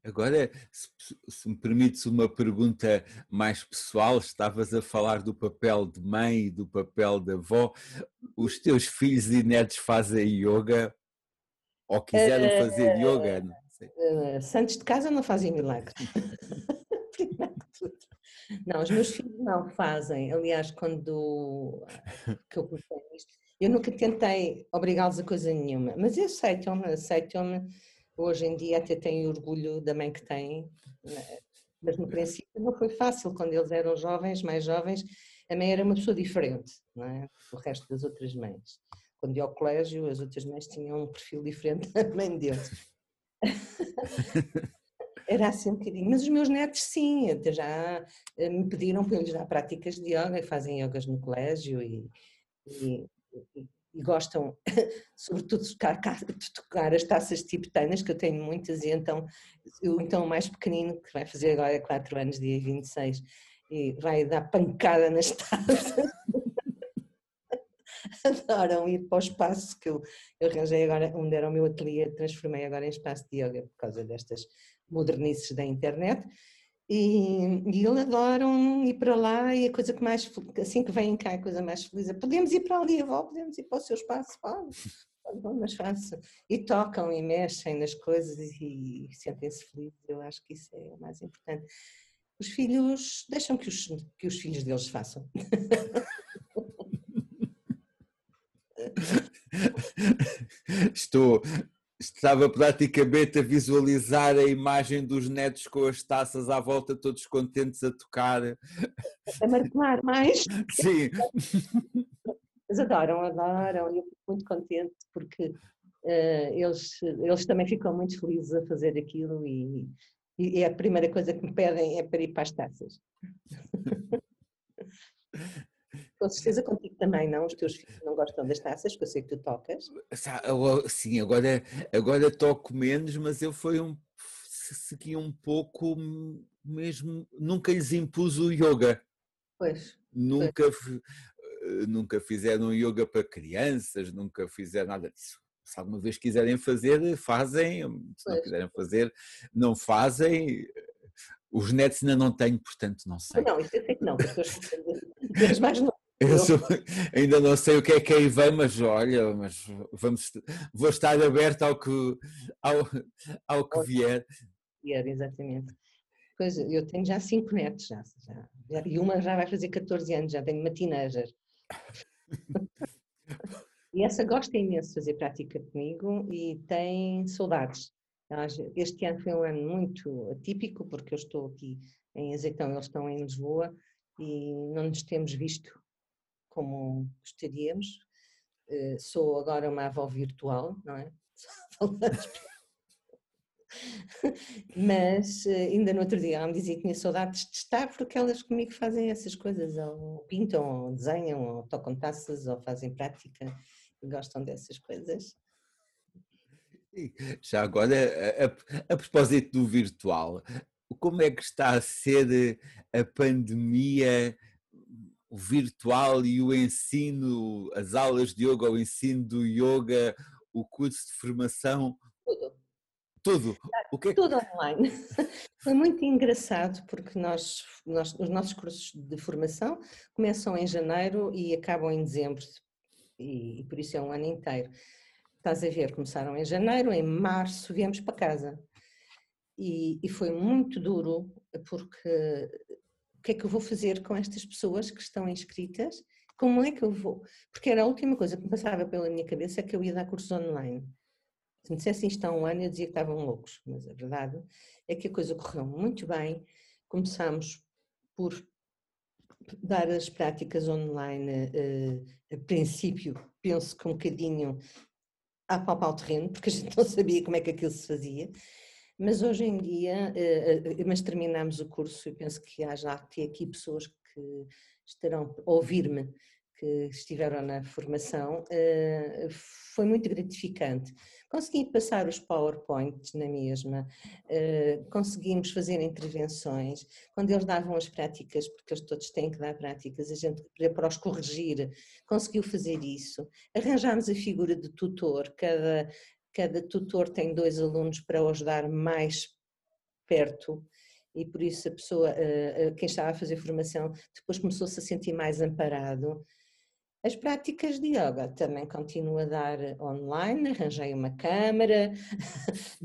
Speaker 1: Agora, se, se me permites uma pergunta mais pessoal, estavas a falar do papel de mãe e do papel de avó. Os teus filhos e netos fazem yoga? Ou quiseram fazer yoga? Não,
Speaker 2: uh, santos de casa não fazem milagre. (laughs) Não, os meus filhos não fazem. Aliás, quando que eu isto, eu nunca tentei obrigá-los a coisa nenhuma, mas aceitam-me, aceitam-me. Hoje em dia até tenho orgulho da mãe que têm, né? mas no princípio não foi fácil. Quando eles eram jovens, mais jovens, a mãe era uma pessoa diferente não é? do resto das outras mães. Quando ia ao colégio, as outras mães tinham um perfil diferente da mãe deles. (laughs) era assim um bocadinho. Mas os meus netos, sim, até já eh, me pediram para eu lhes dar práticas de yoga, fazem yogas no colégio e, e e, gostam, (laughs) sobretudo, de tocar, de tocar as taças tibetanas, que eu tenho muitas, e então, o então mais pequenino, que vai fazer agora 4 anos, dia 26, e vai dar pancada nas (laughs) taças. Adoram ir para o espaço que eu, eu arranjei agora, onde era o meu ateliê, transformei agora em espaço de yoga por causa destas modernices da internet e, e eles adoram ir para lá e a coisa que mais, assim que vêm cá, a coisa mais feliz é podemos ir para ali, avó, podemos ir para o seu espaço, pode, pode mas faça. E tocam e mexem nas coisas e, e sentem-se felizes, eu acho que isso é o mais importante. Os filhos, deixam que os, que os filhos deles façam. (laughs)
Speaker 1: Estou, estava praticamente a visualizar a imagem dos netos com as taças à volta, todos contentes a tocar.
Speaker 2: A martelar mais. (laughs)
Speaker 1: Sim.
Speaker 2: Mas adoram, adoram, e eu fico muito contente porque uh, eles, eles também ficam muito felizes a fazer aquilo e, e a primeira coisa que me pedem é para ir para as taças. (laughs) Com certeza contigo também, não? Os teus filhos não gostam das taças, que eu sei que tu tocas.
Speaker 1: Sim, agora, agora toco menos, mas eu fui um segui um pouco mesmo, nunca lhes impus o yoga.
Speaker 2: Pois.
Speaker 1: Nunca, pois. Eh, nunca fizeram yoga para crianças, nunca fizeram nada disso. Se alguma vez quiserem fazer, fazem. Se pois. não quiserem fazer, não fazem. Os netos ainda não tenho, portanto não sei.
Speaker 2: Não, isso eu sei que não, porque os (laughs) mais não.
Speaker 1: Eu sou, ainda não sei o que é que aí vem, mas olha, mas vamos, vou estar aberto ao que, ao, ao que vier.
Speaker 2: Vier, exatamente. Pois, eu tenho já cinco netos, já, já, e uma já vai fazer 14 anos, já tenho uma teenager. (laughs) e essa gosta imenso de fazer prática comigo e tem saudades. Este ano foi um ano muito atípico, porque eu estou aqui em Azeitão, eles estão em Lisboa e não nos temos visto como gostaríamos. Sou agora uma avó virtual, não é? (laughs) mas eh, ainda no outro dia ela me dizia que tinha saudades de estar porque elas comigo fazem essas coisas, ou pintam, ou desenham, ou tocam taças, ou fazem prática gostam dessas coisas.
Speaker 1: Já agora, a, a, a propósito do virtual, como é que está a ser a pandemia o virtual e o ensino, as aulas de yoga, o ensino do yoga, o curso de formação?
Speaker 2: Tudo.
Speaker 1: Tudo.
Speaker 2: O que é. Tudo online. (laughs) Foi muito engraçado porque nós, nós, os nossos cursos de formação começam em janeiro e acabam em dezembro e, e por isso é um ano inteiro. Estás a ver, começaram em janeiro, em março viemos para casa. E, e, foi muito duro porque que é que eu vou fazer com estas pessoas que estão inscritas? Como é que eu vou? Porque era a última coisa que me passava pela minha cabeça que eu ia dar cursos online. Se me dissessem isto há um ano, eu dizia que estavam loucos, mas a verdade é que a coisa correu muito bem. Começámos por dar as práticas online, eh, a princípio, penso que um bocadinho a palpar o terreno, porque a gente não sabia como é que aquilo se fazia, mas hoje em dia, eh, eh, mas terminamos o curso e penso que há já aqui pessoas que estarão a ouvir-me, que estiveram na formação, eh, foi muito gratificante. Consegui passar os PowerPoints na mesma, conseguimos fazer intervenções, quando eles davam as práticas, porque eles todos têm que dar práticas, a gente para os corrigir, conseguiu fazer isso. Arranjámos a figura de tutor, cada cada tutor tem dois alunos para o ajudar mais perto e por isso a pessoa, eh, eh, quem estava a fazer formação, depois começou-se a sentir mais amparado. As práticas de yoga também continuo a dar online, arranjei uma câmara, (laughs)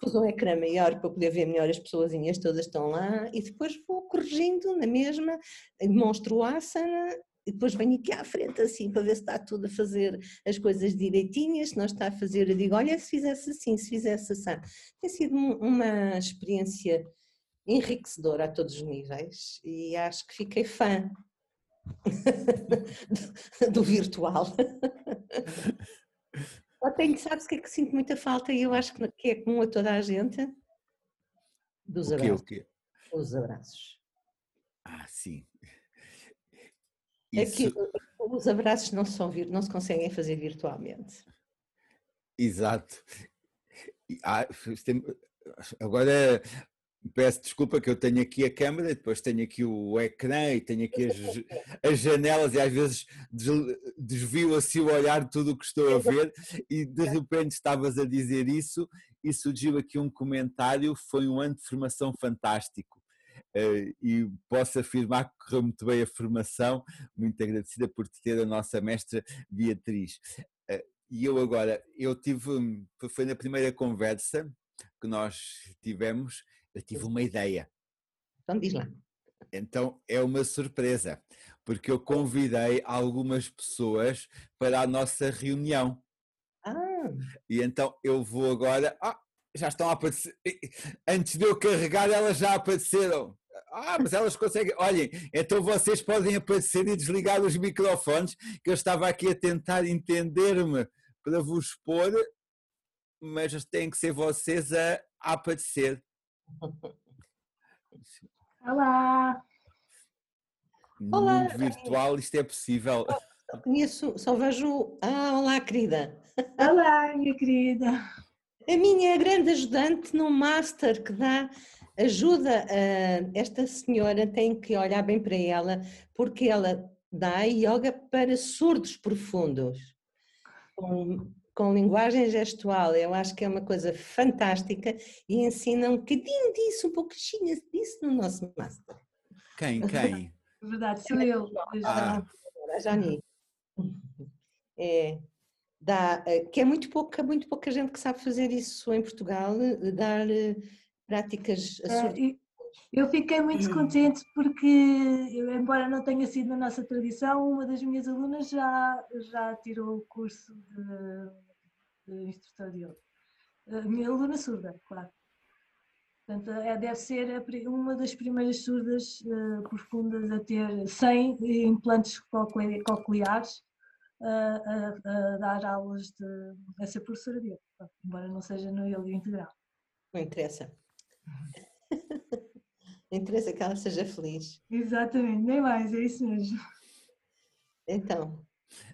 Speaker 2: pus um ecrã maior para poder ver melhor as pessoas todas estão lá e depois vou corrigindo na mesma, demonstro o asana e depois venho aqui à frente assim para ver se está tudo a fazer as coisas direitinhas, se não está a fazer, eu digo, olha, se fizesse assim, se fizesse assim. Tem sido uma experiência enriquecedora a todos os níveis e acho que fiquei fã do, (laughs) do virtual. (laughs) Só tenho, sabes o que é que sinto muita falta e eu acho que é comum a toda a gente? Dos abraços. O quê, o quê? Os abraços.
Speaker 1: Ah, sim.
Speaker 2: É que os abraços não, são, não se conseguem fazer virtualmente.
Speaker 1: Exato. Ah, agora peço desculpa que eu tenho aqui a câmera, depois tenho aqui o ecrã e tenho aqui as, as janelas e às vezes desvio assim o olhar de tudo o que estou a ver e de repente estavas a dizer isso e surgiu aqui um comentário, foi um ano de formação fantástico. Eh, e posso afirmar que correu muito bem a formação, muito agradecida por ter a nossa mestra Beatriz. Eh, e eu agora, eu tive, foi na primeira conversa que nós tivemos, eu tive uma ideia.
Speaker 2: Então diz lá.
Speaker 1: Então é uma surpresa, porque eu convidei algumas pessoas para a nossa reunião.
Speaker 2: Ah.
Speaker 1: E então eu vou agora. Ah, já estão a aparecer. Antes de eu carregar, elas já apareceram. Ah, mas elas conseguem. Olhem, então vocês podem aparecer e desligar os microfones, que eu estava aqui a tentar entender-me para vos pôr, mas têm que ser vocês a, a aparecer.
Speaker 3: Olá!
Speaker 1: No olá, mundo virtual isto é possível.
Speaker 2: Só conheço, só vejo. Ah, olá, querida!
Speaker 3: Olá, minha querida!
Speaker 2: A minha grande ajudante no Master que dá ajuda a, esta senhora tem que olhar bem para ela, porque ela dá yoga para surdos profundos, com, com linguagem gestual. Eu acho que é uma coisa fantástica e ensina um bocadinho disso, um pouquinho disso no nosso master.
Speaker 1: Quem? (laughs) Quem?
Speaker 3: Verdade, sou eu.
Speaker 2: Ah. A Jani. (laughs) É, dá, eh, que é muito pouca, muito pouca gente que sabe fazer isso em Portugal, dar eh, práticas
Speaker 3: é, Eu fiquei muito hum. contente porque, embora não tenha sido na nossa tradição, uma das minhas alunas já, já tirou o curso de, de instrutor de yoga. A minha aluna surda, claro. Portanto, é, deve ser uma das primeiras surdas uh, profundas a ter 100 implantes cocleares a, a, a dar aulas de a ser professora de yoga, embora não seja no yoga integral.
Speaker 2: Não interessa. Interessa que ela seja feliz.
Speaker 3: Exatamente, nem mais, é isso mesmo.
Speaker 2: Então,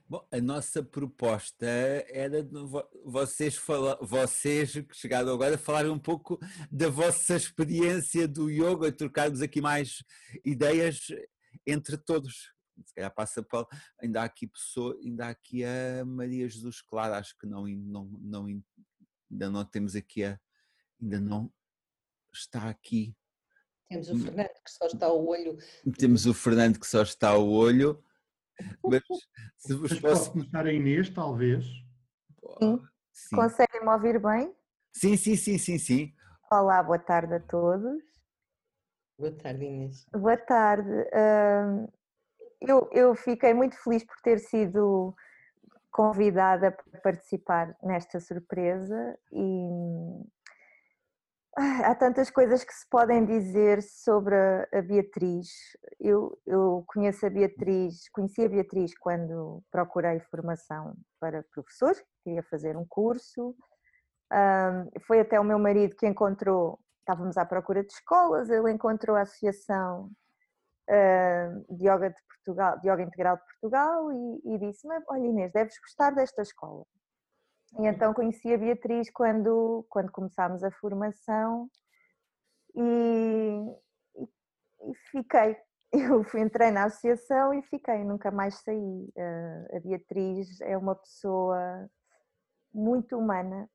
Speaker 1: Bom, a nossa proposta era vocês, fala, vocês que chegaram agora falarem um pouco da vossa experiência do yoga e trocarmos aqui mais ideias entre todos. Se calhar passa para ainda há aqui pessoa, ainda há aqui a Maria Jesus Clara, acho que não, não, não ainda não temos aqui a ainda não está aqui.
Speaker 2: temos o Fernando que só está o olho.
Speaker 1: Temos o Fernando que só está ao olho. Mas (laughs) se vos
Speaker 4: Mas
Speaker 1: posso.
Speaker 4: começar a Inês, talvez.
Speaker 1: Sim.
Speaker 5: Conseguem-me ouvir bem?
Speaker 1: sim, sim, sim, sim, sim.
Speaker 5: Olá, boa tarde a todos.
Speaker 2: Boa tarde, Inês.
Speaker 5: Boa tarde. Hum, Eu, eu fiquei muito feliz por ter sido convidada para participar nesta surpresa e há tantas coisas que se podem dizer sobre a Beatriz. Eu, eu conheço a Beatriz, conheci a Beatriz quando procurei formação para professor, queria fazer um curso. Foi até o meu marido que encontrou, estávamos à procura de escolas, ele encontrou a associação de yoga de Portugal, de yoga integral de Portugal e, e disse-me, olha Inês, deves gostar desta escola. E então conheci a Beatriz quando, quando começámos a formação e, e, e fiquei. (laughs) Eu fui, entrei na associação e fiquei, nunca mais saí. Uh, a Beatriz é uma pessoa muito humana,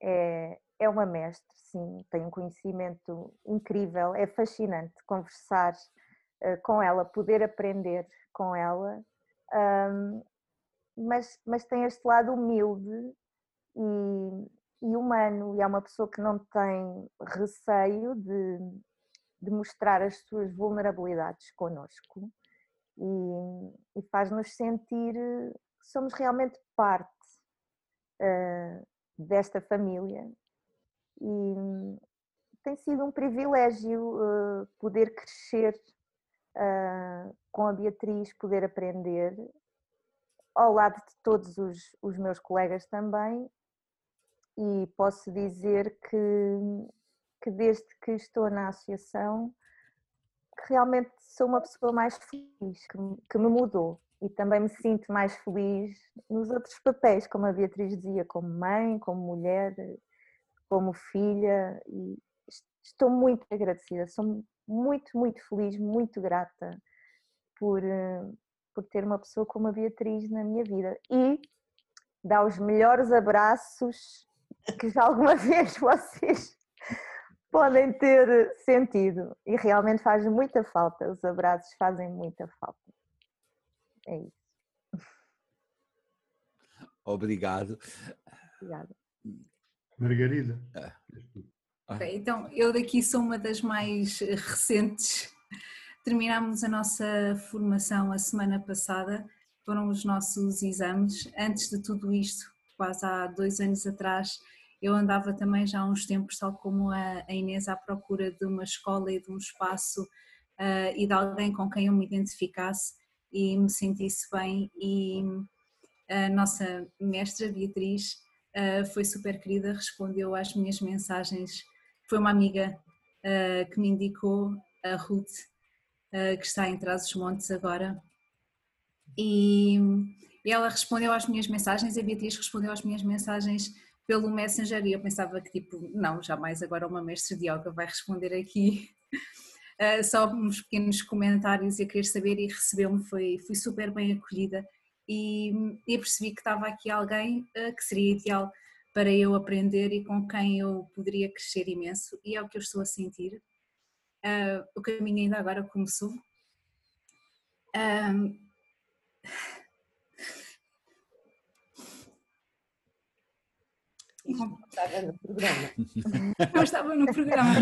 Speaker 5: é, é uma mestre, sim, tem um conhecimento incrível, é fascinante conversar uh, com ela, poder aprender com ela, um, mas, mas tem este lado humilde e, e, humano, e é uma pessoa que não tem receio de, de mostrar as suas vulnerabilidades connosco e, e faz-nos sentir que somos realmente parte uh, desta família. E tem sido um privilégio uh, poder crescer uh, com a Beatriz, poder aprender ao lado de todos os, os meus colegas também e posso dizer que, que desde que estou na associação que realmente sou uma pessoa mais feliz, que, que me mudou. E também me sinto mais feliz nos outros papéis, como a Beatriz dizia, como mãe, como mulher, como filha. E estou muito agradecida, sou muito, muito feliz, muito grata por, por ter uma pessoa como a Beatriz na minha vida. E dar os melhores abraços que já alguma (laughs) vez vocês podem ter sentido e realmente faz muita falta, os abraços fazem muita falta. É isso.
Speaker 1: Obrigado.
Speaker 5: Obrigada.
Speaker 4: Margarida.
Speaker 6: Okay, então, eu daqui sou uma das mais recentes. Terminámos a nossa formação a semana passada, foram os nossos exames. Antes de tudo isto, quase há dois anos atrás, eu andava também já há uns tempos, tal como a Inês, à procura de uma escola e de um espaço uh, e de alguém com quem eu me identificasse e me sentisse bem. E a nossa mestra Beatriz uh, foi super querida, respondeu às minhas mensagens. Foi uma amiga uh, que me indicou, a Ruth, que está em Trás-os-Montes agora. E ela respondeu às minhas mensagens, a Beatriz respondeu às minhas mensagens pelo Messenger e eu pensava que tipo, não, jamais agora uma mestre de yoga vai responder aqui uh, (laughs) só uns pequenos comentários e a querer saber e recebeu-me, foi, fui super bem acolhida e, percebi que estava aqui alguém uh, que seria ideal para eu aprender e com quem eu poderia crescer imenso e é o que eu estou a sentir. Uh, o caminho ainda agora começou.
Speaker 2: Estava no programa.
Speaker 6: Não estava no programa.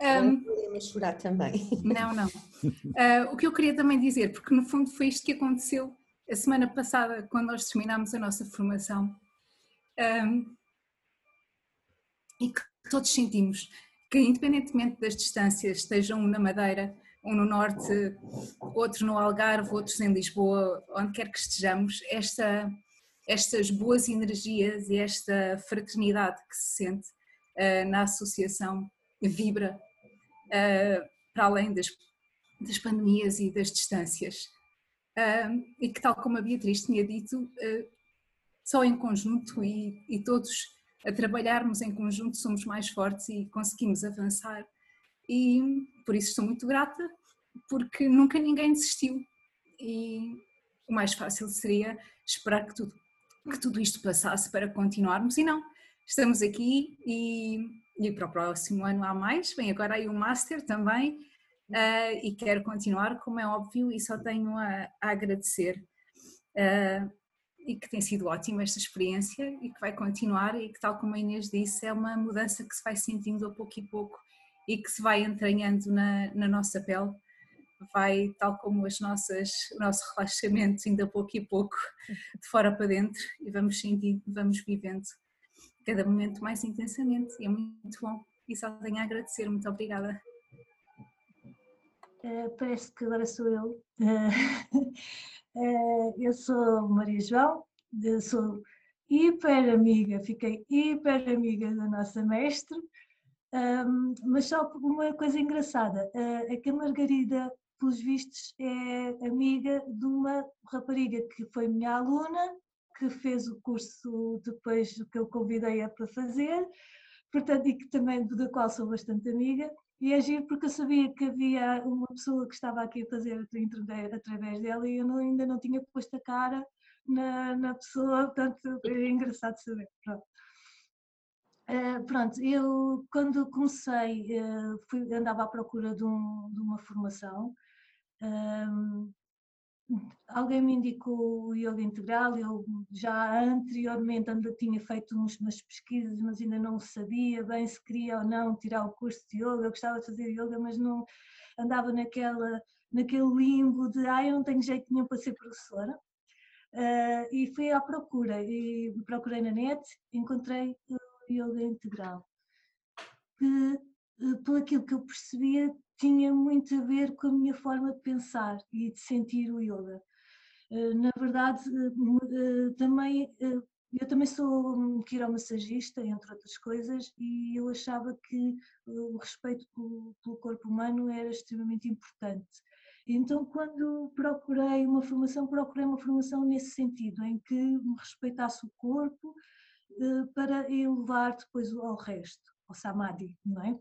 Speaker 2: Um, (laughs) não (laughs) chorar também.
Speaker 6: Não, não. Uh, o que eu queria também dizer, porque no fundo foi isto que aconteceu a semana passada, quando nós terminámos a nossa formação, um, e que todos sentimos que, independentemente das distâncias, estejam um na Madeira, um no Norte, outros no Algarve, outros em Lisboa, onde quer que estejamos, esta, estas boas energias e esta fraternidade que se sente uh, na associação vibra uh, para além das, das pandemias e das distâncias. Uh, e que, tal como a Beatriz tinha dito, só em conjunto e, e todos a trabalharmos em conjunto somos mais fortes e conseguimos avançar. E por isso estou muito grata, porque nunca ninguém desistiu. E o mais fácil seria esperar que tudo, que tudo isto passasse para continuarmos, e não. Estamos aqui e, e para o próximo ano há mais. Vem agora aí o Master também. Uh, e quero continuar, como é óbvio, e só tenho a, a agradecer. Uh, e que tem sido ótima esta experiência e que vai continuar e que tal como a Inês disse é uma mudança que se vai sentindo a pouco e pouco e que se vai entranhando na, na nossa pele vai tal como as nossas o nosso relaxamento ainda pouco e pouco de fora para dentro e vamos sentindo vamos vivendo cada momento mais intensamente. E é muito bom. E só tenho a agradecer. Muito obrigada.
Speaker 3: Uh, parece que agora sou eu. Uh, (laughs) Eh, eu sou Maria João, sou hiper amiga, fiquei hiper amiga da nossa mestre, mas só uma coisa engraçada, eh, é que a Margarida, pelos vistos, é amiga de uma rapariga que foi minha aluna, que fez o curso depois que eu convidei-a para fazer, portanto, e que também da qual sou bastante amiga, e é giro porque eu sabia que havia uma pessoa que estava aqui a fazer através dela e eu não, ainda não tinha posto a cara na, na pessoa, portanto é engraçado saber. Pronto. Uh, pronto, eu quando comecei, uh, fui, andava à procura de, um, de uma formação, uh, alguém me indicou o yoga integral, eu já anteriormente ainda tinha feito uns, umas pesquisas, mas ainda não sabia bem se queria ou não tirar o curso de yoga, eu gostava de fazer yoga, mas não andava naquela, naquele limbo de ah, eu não tenho jeito nenhum para ser professora. Uh, e fui à procura, e procurei na net, encontrei o yoga integral, que, uh, por aquilo que eu percebia, tinha muito a ver com a minha forma de pensar e de sentir o yoga. Eh, na verdade, eh, também eu também sou quiromassagista, entre outras coisas, e eu achava que o respeito pelo, corpo humano era extremamente importante. Então, quando procurei uma formação, procurei uma formação nesse sentido, em que me respeitasse o corpo eh, para elevar depois ao resto, ao samadhi, não é?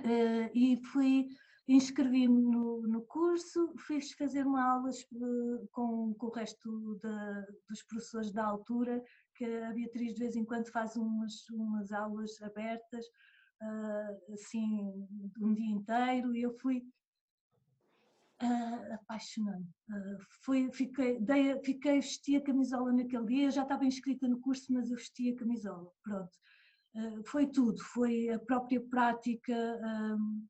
Speaker 3: Uh, e fui, inscrevi-me no, no, curso, fiz fazer uma aulas uh, com, com o resto da, dos professores da altura, que a Beatriz de vez em quando faz umas, umas aulas abertas, uh, assim, um dia inteiro, e eu fui Uh, apaixonante. Uh, fiquei, dei, fiquei, vesti a camisola naquele dia, já estava inscrita no curso, mas eu vesti a camisola, pronto. Eh, foi tudo, foi a própria prática, um,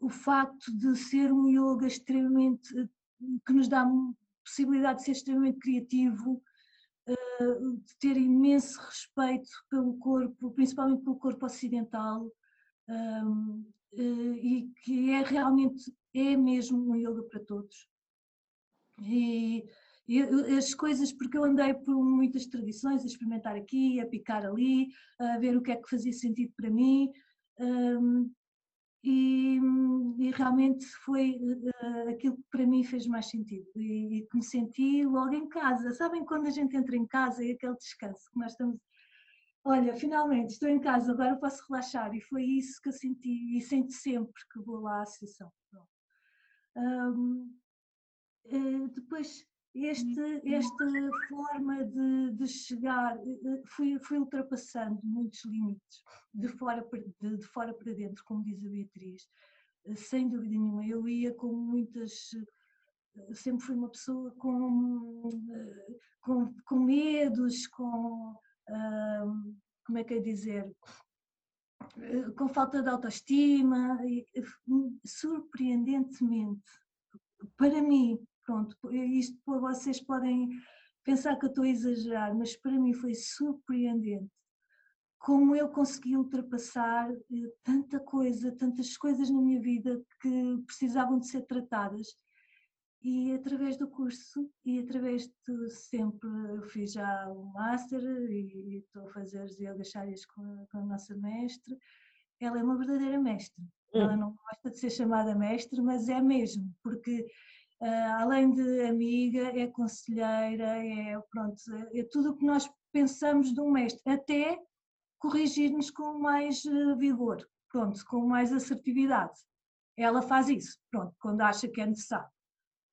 Speaker 3: o facto de ser um yoga extremamente, que nos dá possibilidade de ser extremamente criativo, uh, de ter imenso respeito pelo corpo, principalmente pelo corpo ocidental, uh, eh, e que é realmente, é mesmo um yoga para todos. E, as coisas, porque eu andei por muitas tradições, a experimentar aqui, a picar ali, a ver o que é que fazia sentido para mim, um, e, e, realmente foi uh, aquilo que para mim fez mais sentido e, e, que me senti logo em casa. Sabem quando a gente entra em casa e aquele descanso que nós estamos. Olha, finalmente estou em casa, agora posso relaxar, e foi isso que eu senti e sinto sempre que vou lá à sessão. Um, uh, depois este, esta forma de, de, chegar, eh, eh, fui, fui ultrapassando muitos limites, de fora, para, de, de, fora para dentro, como diz a Beatriz, eh, sem dúvida nenhuma. Eu ia com muitas. Sempre fui uma pessoa com, com, com medos, com. como é que é dizer? Com falta de autoestima, surpreendentemente, para mim, Pronto, isto vocês podem pensar que eu estou a exagerar, mas para mim foi surpreendente como eu consegui ultrapassar eh, tanta coisa, tantas coisas na minha vida que precisavam de ser tratadas. E através do curso e através de sempre, eu fiz já o Master e estou a fazer as yoga chárias com, a, com a nossa mestre. Ela é uma verdadeira mestre. Hum. Ela não gosta de ser chamada mestre, mas é mesmo, porque uh, além de amiga, é conselheira, é pronto, é tudo o que nós pensamos de um mestre, até corrigir-nos com mais uh, vigor, pronto, com mais assertividade. Ela faz isso, pronto, quando acha que é necessário.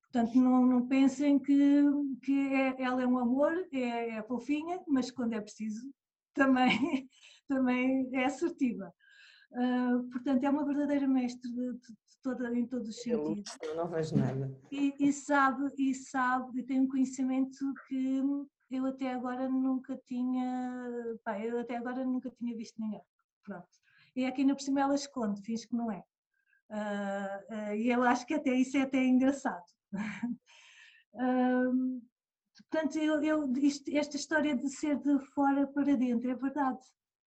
Speaker 3: Portanto, não, não pensem que, que é, ela é um amor, é, é fofinha, mas quando é preciso também, (laughs) também é assertiva. Uh, portanto, é uma verdadeira mestre de, de, de toda, em todos os sentidos.
Speaker 2: Eu não vejo nada.
Speaker 3: E, e, sabe, e sabe, e tem um conhecimento que eu até agora nunca tinha, pá, eu até agora nunca tinha visto ninguém. Pronto. E aqui na por cima ela esconde, finge que não é. Uh, uh, e eu acho que até isso é até engraçado. (laughs) portanto, eu, eu, isto, esta história de ser de fora para dentro é verdade,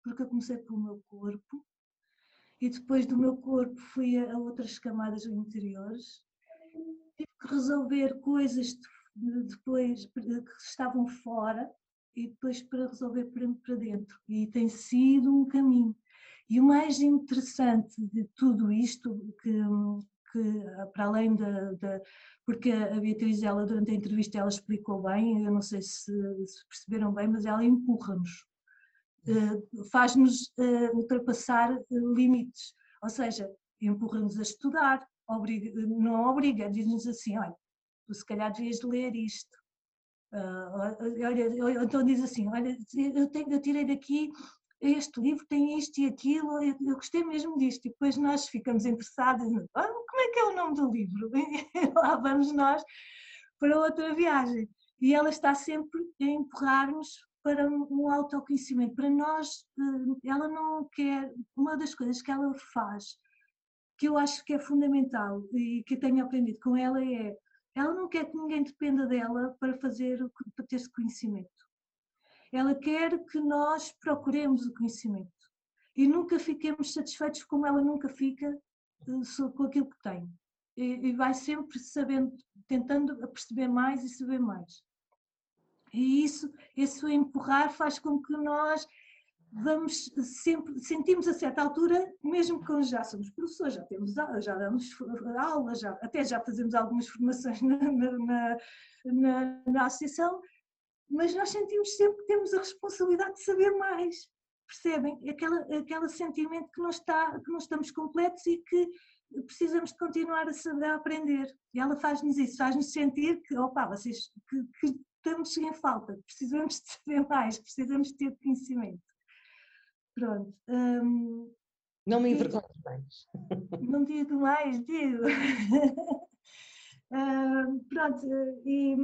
Speaker 3: porque eu comecei pelo meu corpo, e depois do meu corpo fui a, outras camadas interiores. Tive que resolver coisas depois que estavam fora e depois para resolver para dentro. E tem sido um caminho. E o mais interessante de tudo isto, que, que para além da, da, porque a Beatriz, ela durante a entrevista, ela explicou bem, eu não sei se, se perceberam bem, mas ela empurra-nos faz-nos eh, ultrapassar eh, limites, ou seja, empurra-nos a estudar, obriga, não obriga, diz-nos assim, olha, tu se calhar devias ler isto. Uh, olha, então diz assim, olha, eu, tenho, eu tirei daqui este livro tem isto e aquilo, eu, eu gostei mesmo disto, e depois nós ficamos interessados, ah, como é que é o nome do livro? (laughs) E lá vamos nós para outra viagem. E ela está sempre a empurrar-nos para um autoconhecimento. Para nós, eh, ela não quer. Uma das coisas que ela faz, que eu acho que é fundamental e que tenho aprendido com ela, é ela não quer que ninguém dependa dela para fazer, para ter esse conhecimento. Ela quer que nós procuremos o conhecimento e nunca fiquemos satisfeitos como ela nunca fica eh, com aquilo que tem. E vai sempre sabendo, tentando perceber mais e saber mais. E isso, esse empurrar faz com que nós vamos sempre, sentimos a certa altura, mesmo quando já somos professores, já temos já damos aulas, já, até já fazemos algumas formações (laughs) na, na, na, na associação, mas nós sentimos sempre que temos a responsabilidade de saber mais, percebem? Aquela, aquele sentimento que não, está, que não estamos completos e que precisamos de continuar a, saber, a aprender. E ela faz-nos isso, faz-nos sentir que, opa, vocês, que, que estamos em falta, precisamos de saber mais, precisamos de ter conhecimento. Pronto. Hum,
Speaker 2: não me envergonho mais. (laughs)
Speaker 3: Não digo mais, digo. (laughs) hum, pronto, e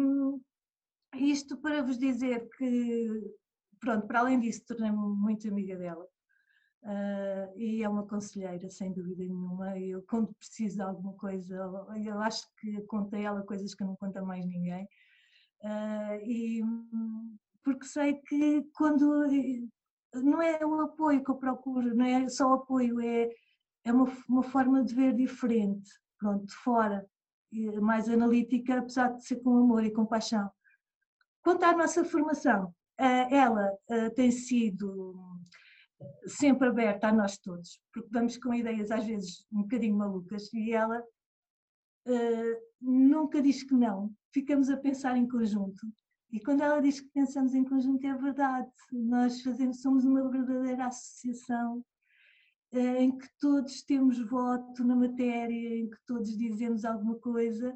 Speaker 3: isto para vos dizer que, pronto, para além disso, tornei-me muito amiga dela. Uh, e é uma conselheira, sem dúvida nenhuma. Eu, quando preciso de alguma coisa, eu acho que conto a ela coisas que não conta mais ninguém. Uh, e, porque sei que quando não é o apoio que eu procuro, não é só o apoio, é, é uma, uma forma de ver diferente, pronto, de fora, mais analítica, apesar de ser com amor e compaixão. Quanto à nossa formação, uh, ela uh, tem sido sempre aberta a nós todos, porque vamos com ideias às vezes um bocadinho malucas e ela nunca diz que não, ficamos a pensar em conjunto. E quando ela diz que pensamos em conjunto, é verdade. Nós fazemos, somos uma verdadeira associação uh, em que todos temos voto na matéria, em que todos dizemos alguma coisa.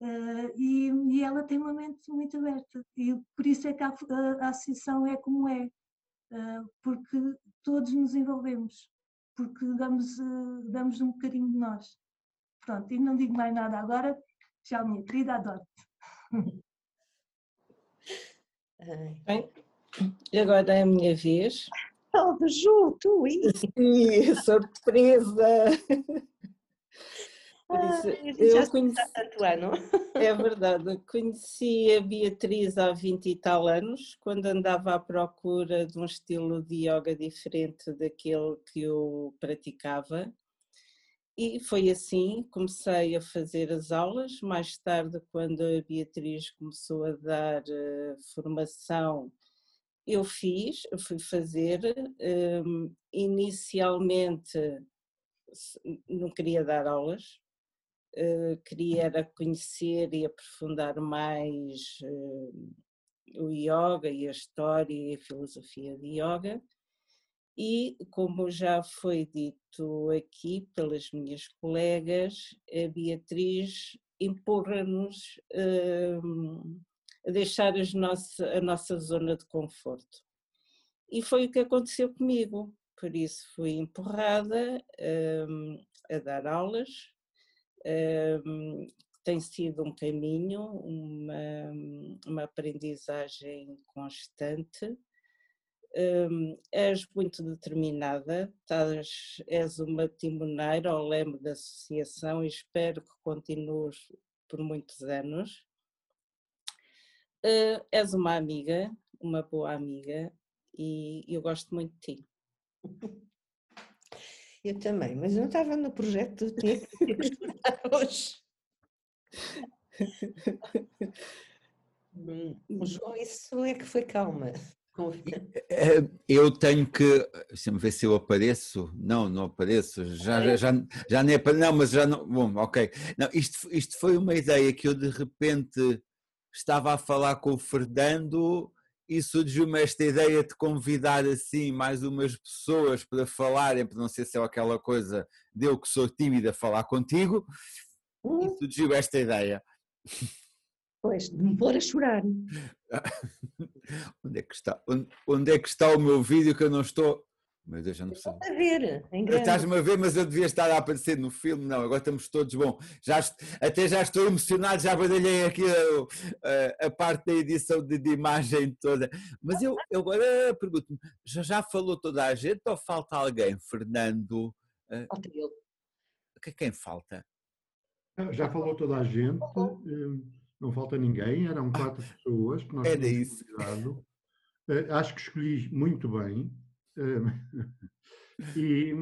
Speaker 3: Uh, e, e, ela tem uma mente muito aberta. E por isso é que a, a, a associação é como é. porque todos nos envolvemos, porque damos, damos um bocadinho de nós. Pronto, e não digo mais nada agora. Tchau, minha querida, adoro-te.
Speaker 7: Bem, agora é a minha vez.
Speaker 2: Todo junto,
Speaker 7: Sim, (laughs) surpresa! Por
Speaker 2: Ah,
Speaker 7: isso,
Speaker 2: a gente
Speaker 7: eu
Speaker 2: já se
Speaker 7: conheci-
Speaker 2: tanto ano.
Speaker 7: É verdade, conheci a Beatriz há 20 e tal anos, quando andava à procura de um estilo de yoga diferente daquele que eu praticava. E foi assim, comecei a fazer as aulas. Mais tarde, quando a Beatriz começou a dar eh, formação, eu fiz, eu fui fazer. hum, inicialmente se- não queria dar aulas, eh, queria era conhecer e aprofundar mais eh, o yoga e a história e a filosofia de yoga. E, como já foi dito aqui pelas minhas colegas, a Beatriz empurra-nos eh, a deixar a nossa zona de conforto. E foi o que aconteceu comigo. Por isso fui empurrada eh, a dar aulas. Eh, tem sido um caminho, uma, uma aprendizagem constante. Hum, és muito determinada, estás, és uma timoneira ao leme da associação e espero que continues por muitos anos. Eh, és uma amiga, uma boa amiga e eu gosto muito de ti.
Speaker 2: Eu também, mas eu não estava no projeto, tinha que estudar hoje. Hum, isso é que foi calma.
Speaker 1: Eh, Eu tenho que. Deixa-me ver se eu apareço. Não, não apareço. Já, já, já, já nem apa- Não, mas já não. Bom, ok. Não, isto, isto foi uma ideia que eu de repente estava a falar com o Fernando e surgiu-me esta ideia de convidar assim mais umas pessoas para falarem, para não ser só aquela coisa de eu que sou tímida falar contigo, e
Speaker 2: Hum,
Speaker 1: surgiu esta ideia.
Speaker 2: Pois, de me pôr a chorar. (laughs)
Speaker 1: Onde é que está? Onde, onde é que está o meu vídeo que eu não estou? Meu Deus, já não sei.
Speaker 2: A ver, em grande.
Speaker 1: Estás-me a ver, mas eu devia estar a aparecer no filme. Não, agora estamos todos bom. Já, até já estou emocionado, já badalhei aqui a, a- a parte da edição de, de imagem toda. Mas eu, eu agora pergunto-me: já, já falou toda a gente ou falta alguém? Fernando?
Speaker 2: Falta ele.
Speaker 1: Que- Quem falta?
Speaker 4: Já falou toda a gente, eh, não falta ninguém, eram quatro pessoas que nós
Speaker 1: Era isso.
Speaker 4: Eh, Acho que escolhi muito bem. eh, (laughs) E,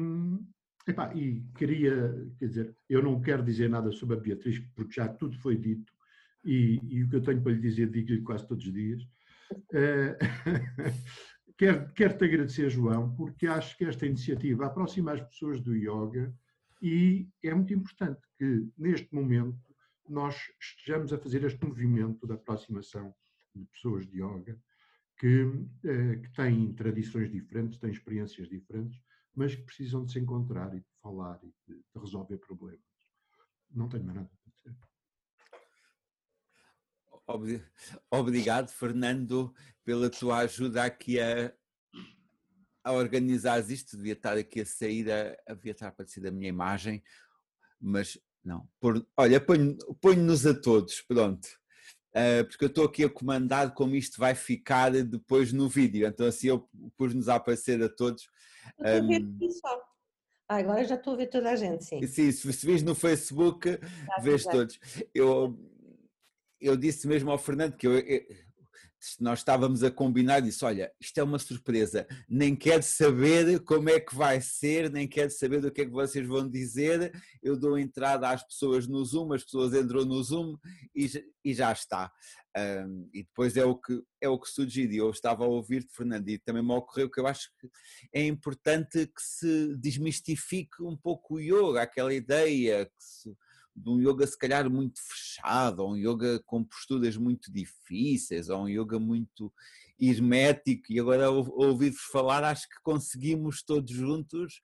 Speaker 4: epá, e queria, quer dizer, eu não quero dizer nada sobre a Beatriz, porque já tudo foi dito, e, e o que eu tenho para lhe dizer digo-lhe quase todos os dias. Eh, (laughs) quero, quero te agradecer, João, porque acho que esta iniciativa aproxima as pessoas do yoga e é muito importante que, neste momento, nós estejamos a fazer este movimento de aproximação de pessoas de yoga que, eh, que têm tradições diferentes, têm experiências diferentes, mas que precisam de se encontrar e de falar e de, de resolver problemas. Não tenho mais nada para dizer.
Speaker 1: Obri- Obrigado, Fernando, pela tua ajuda aqui a, a organizar isto. Devia estar aqui a sair, a, devia estar a aparecer a minha imagem, mas não. Por- olha, ponho- ponho-nos a todos, pronto. Ah, porque eu estou aqui a comandar como isto vai ficar depois no vídeo, então assim eu pus-nos a aparecer a todos.
Speaker 2: Eu estou a ver aqui só. Ah, agora já estou a ver toda a gente, sim.
Speaker 1: Sim, se se vês no Facebook, vês
Speaker 2: exato.
Speaker 1: todos. Eu, eu disse mesmo ao Fernando que eu- eu- nós estávamos a combinar disse: Olha, isto é uma surpresa, nem quero saber como é que vai ser, nem quero saber do que é que vocês vão dizer. Eu dou entrada às pessoas no Zoom, as pessoas entram no Zoom e, e já está. Ahm, e depois é o que é o que surgiu. E eu estava a ouvir-te, Fernando, e também me ocorreu que eu acho que é importante que se desmistifique um pouco o yoga, aquela ideia que se- de um yoga se calhar muito fechado, ou um yoga com posturas muito difíceis, ou um yoga muito hermético, e agora ouvir-vos falar acho que conseguimos todos juntos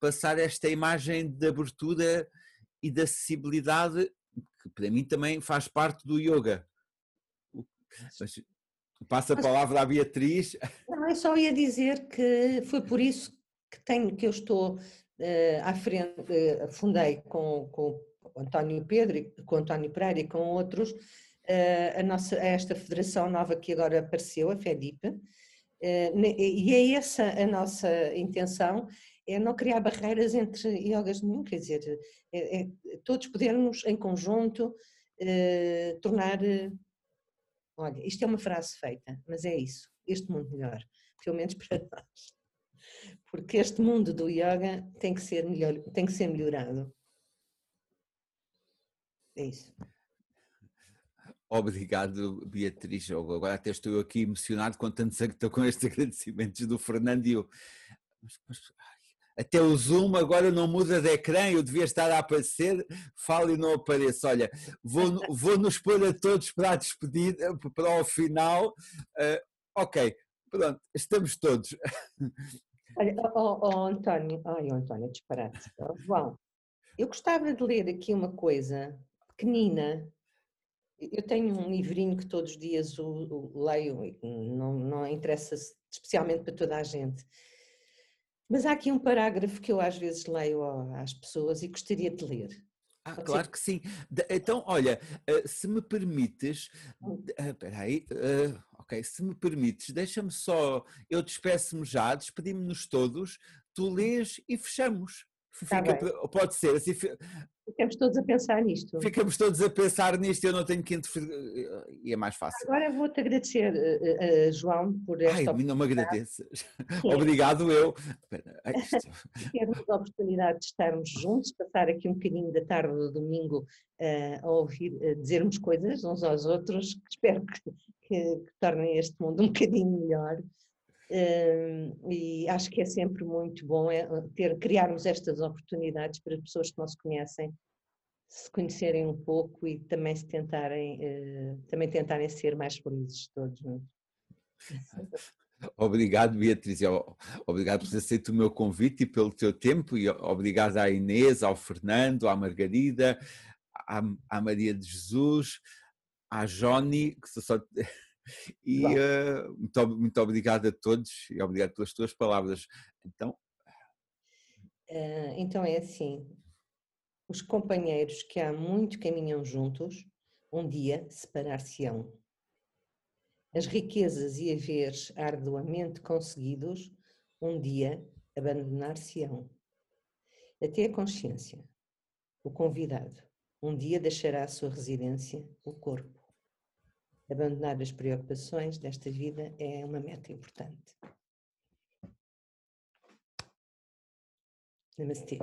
Speaker 1: passar esta imagem de abertura e de acessibilidade que para mim também faz parte do yoga. Mas passo a palavra à Beatriz.
Speaker 2: Não, eu só ia dizer que foi por isso que tenho que eu estou eh, à frente, eh, fundei com, com o António Pedro, e com António Pereira e com outros, eh, a nossa, esta federação nova que agora apareceu, a FEDIP, eh, e é essa a nossa intenção, é não criar barreiras entre yogas nenhum, quer dizer, é, é, todos podermos em conjunto eh, tornar. Olha, isto é uma frase feita, mas é isso, este mundo melhor, pelo menos para (laughs) nós. Porque este mundo do yoga tem que ser, melhor, tem que ser melhorado. É isso.
Speaker 1: Obrigado, Beatriz. Agora até estou aqui emocionado com tantos com estes (laughs) agradecimentos do Fernando e eu. Mas, mas, até o Zoom agora não muda de ecrã, eu devia estar a aparecer, falo e não apareço. Olha, vou, vou nos pôr a todos para a despedida, para o final. Uh, ok, pronto, estamos todos.
Speaker 2: Olha, oh, oh, António, ai, oh, António, disparate. Oh, João, eu gostava de ler aqui uma coisa pequenina. Eu tenho um livrinho que todos os dias o, o leio, não, não interessa especialmente para toda a gente mas há aqui um parágrafo que eu às vezes leio às pessoas e gostaria de ler.
Speaker 1: Ah, Pode claro ser? que sim. Então, olha, eh, se me permites, hum. eh, espera aí, eh, ok, se me permites, deixa-me só, eu despeço-me já, despedimos-nos todos, tu lês e fechamos. Tá Fica, pode ser assim.
Speaker 2: Ficamos todos a pensar nisto.
Speaker 1: Ficamos todos a pensar nisto, eu não tenho que interferir e é mais fácil.
Speaker 2: Agora vou-te agradecer, uh, uh, João, por esta
Speaker 1: Ai, oportunidade. não me agradeces. (laughs) (laughs) Obrigado eu.
Speaker 2: Termos (laughs) a oportunidade de estarmos juntos, passar aqui um bocadinho da tarde do domingo uh, a ouvir, a dizermos coisas uns aos outros, que espero que, que, que tornem este mundo um bocadinho melhor e acho que é sempre muito bom é, ter, criarmos estas oportunidades para pessoas que não se conhecem se conhecerem um pouco e também se tentarem eh, também tentarem ser mais felizes todos.
Speaker 1: Obrigado, Beatriz. Obrigado por ter aceito o meu convite e pelo teu tempo. E obrigado à Inês, ao Fernando, à Margarida, à, à Maria de Jesus, à Johnny, que só e uh, muito, muito obrigado a todos e obrigado pelas tuas palavras. Então.
Speaker 2: Uh, então é assim: os companheiros que há muito caminham juntos, um dia separar-se-ão. As riquezas e haveres arduamente conseguidos, um dia abandonar-se-ão. Até a consciência, o convidado, um dia deixará a sua residência, o corpo. Abandonar as preocupações desta vida é uma meta importante. Namastê.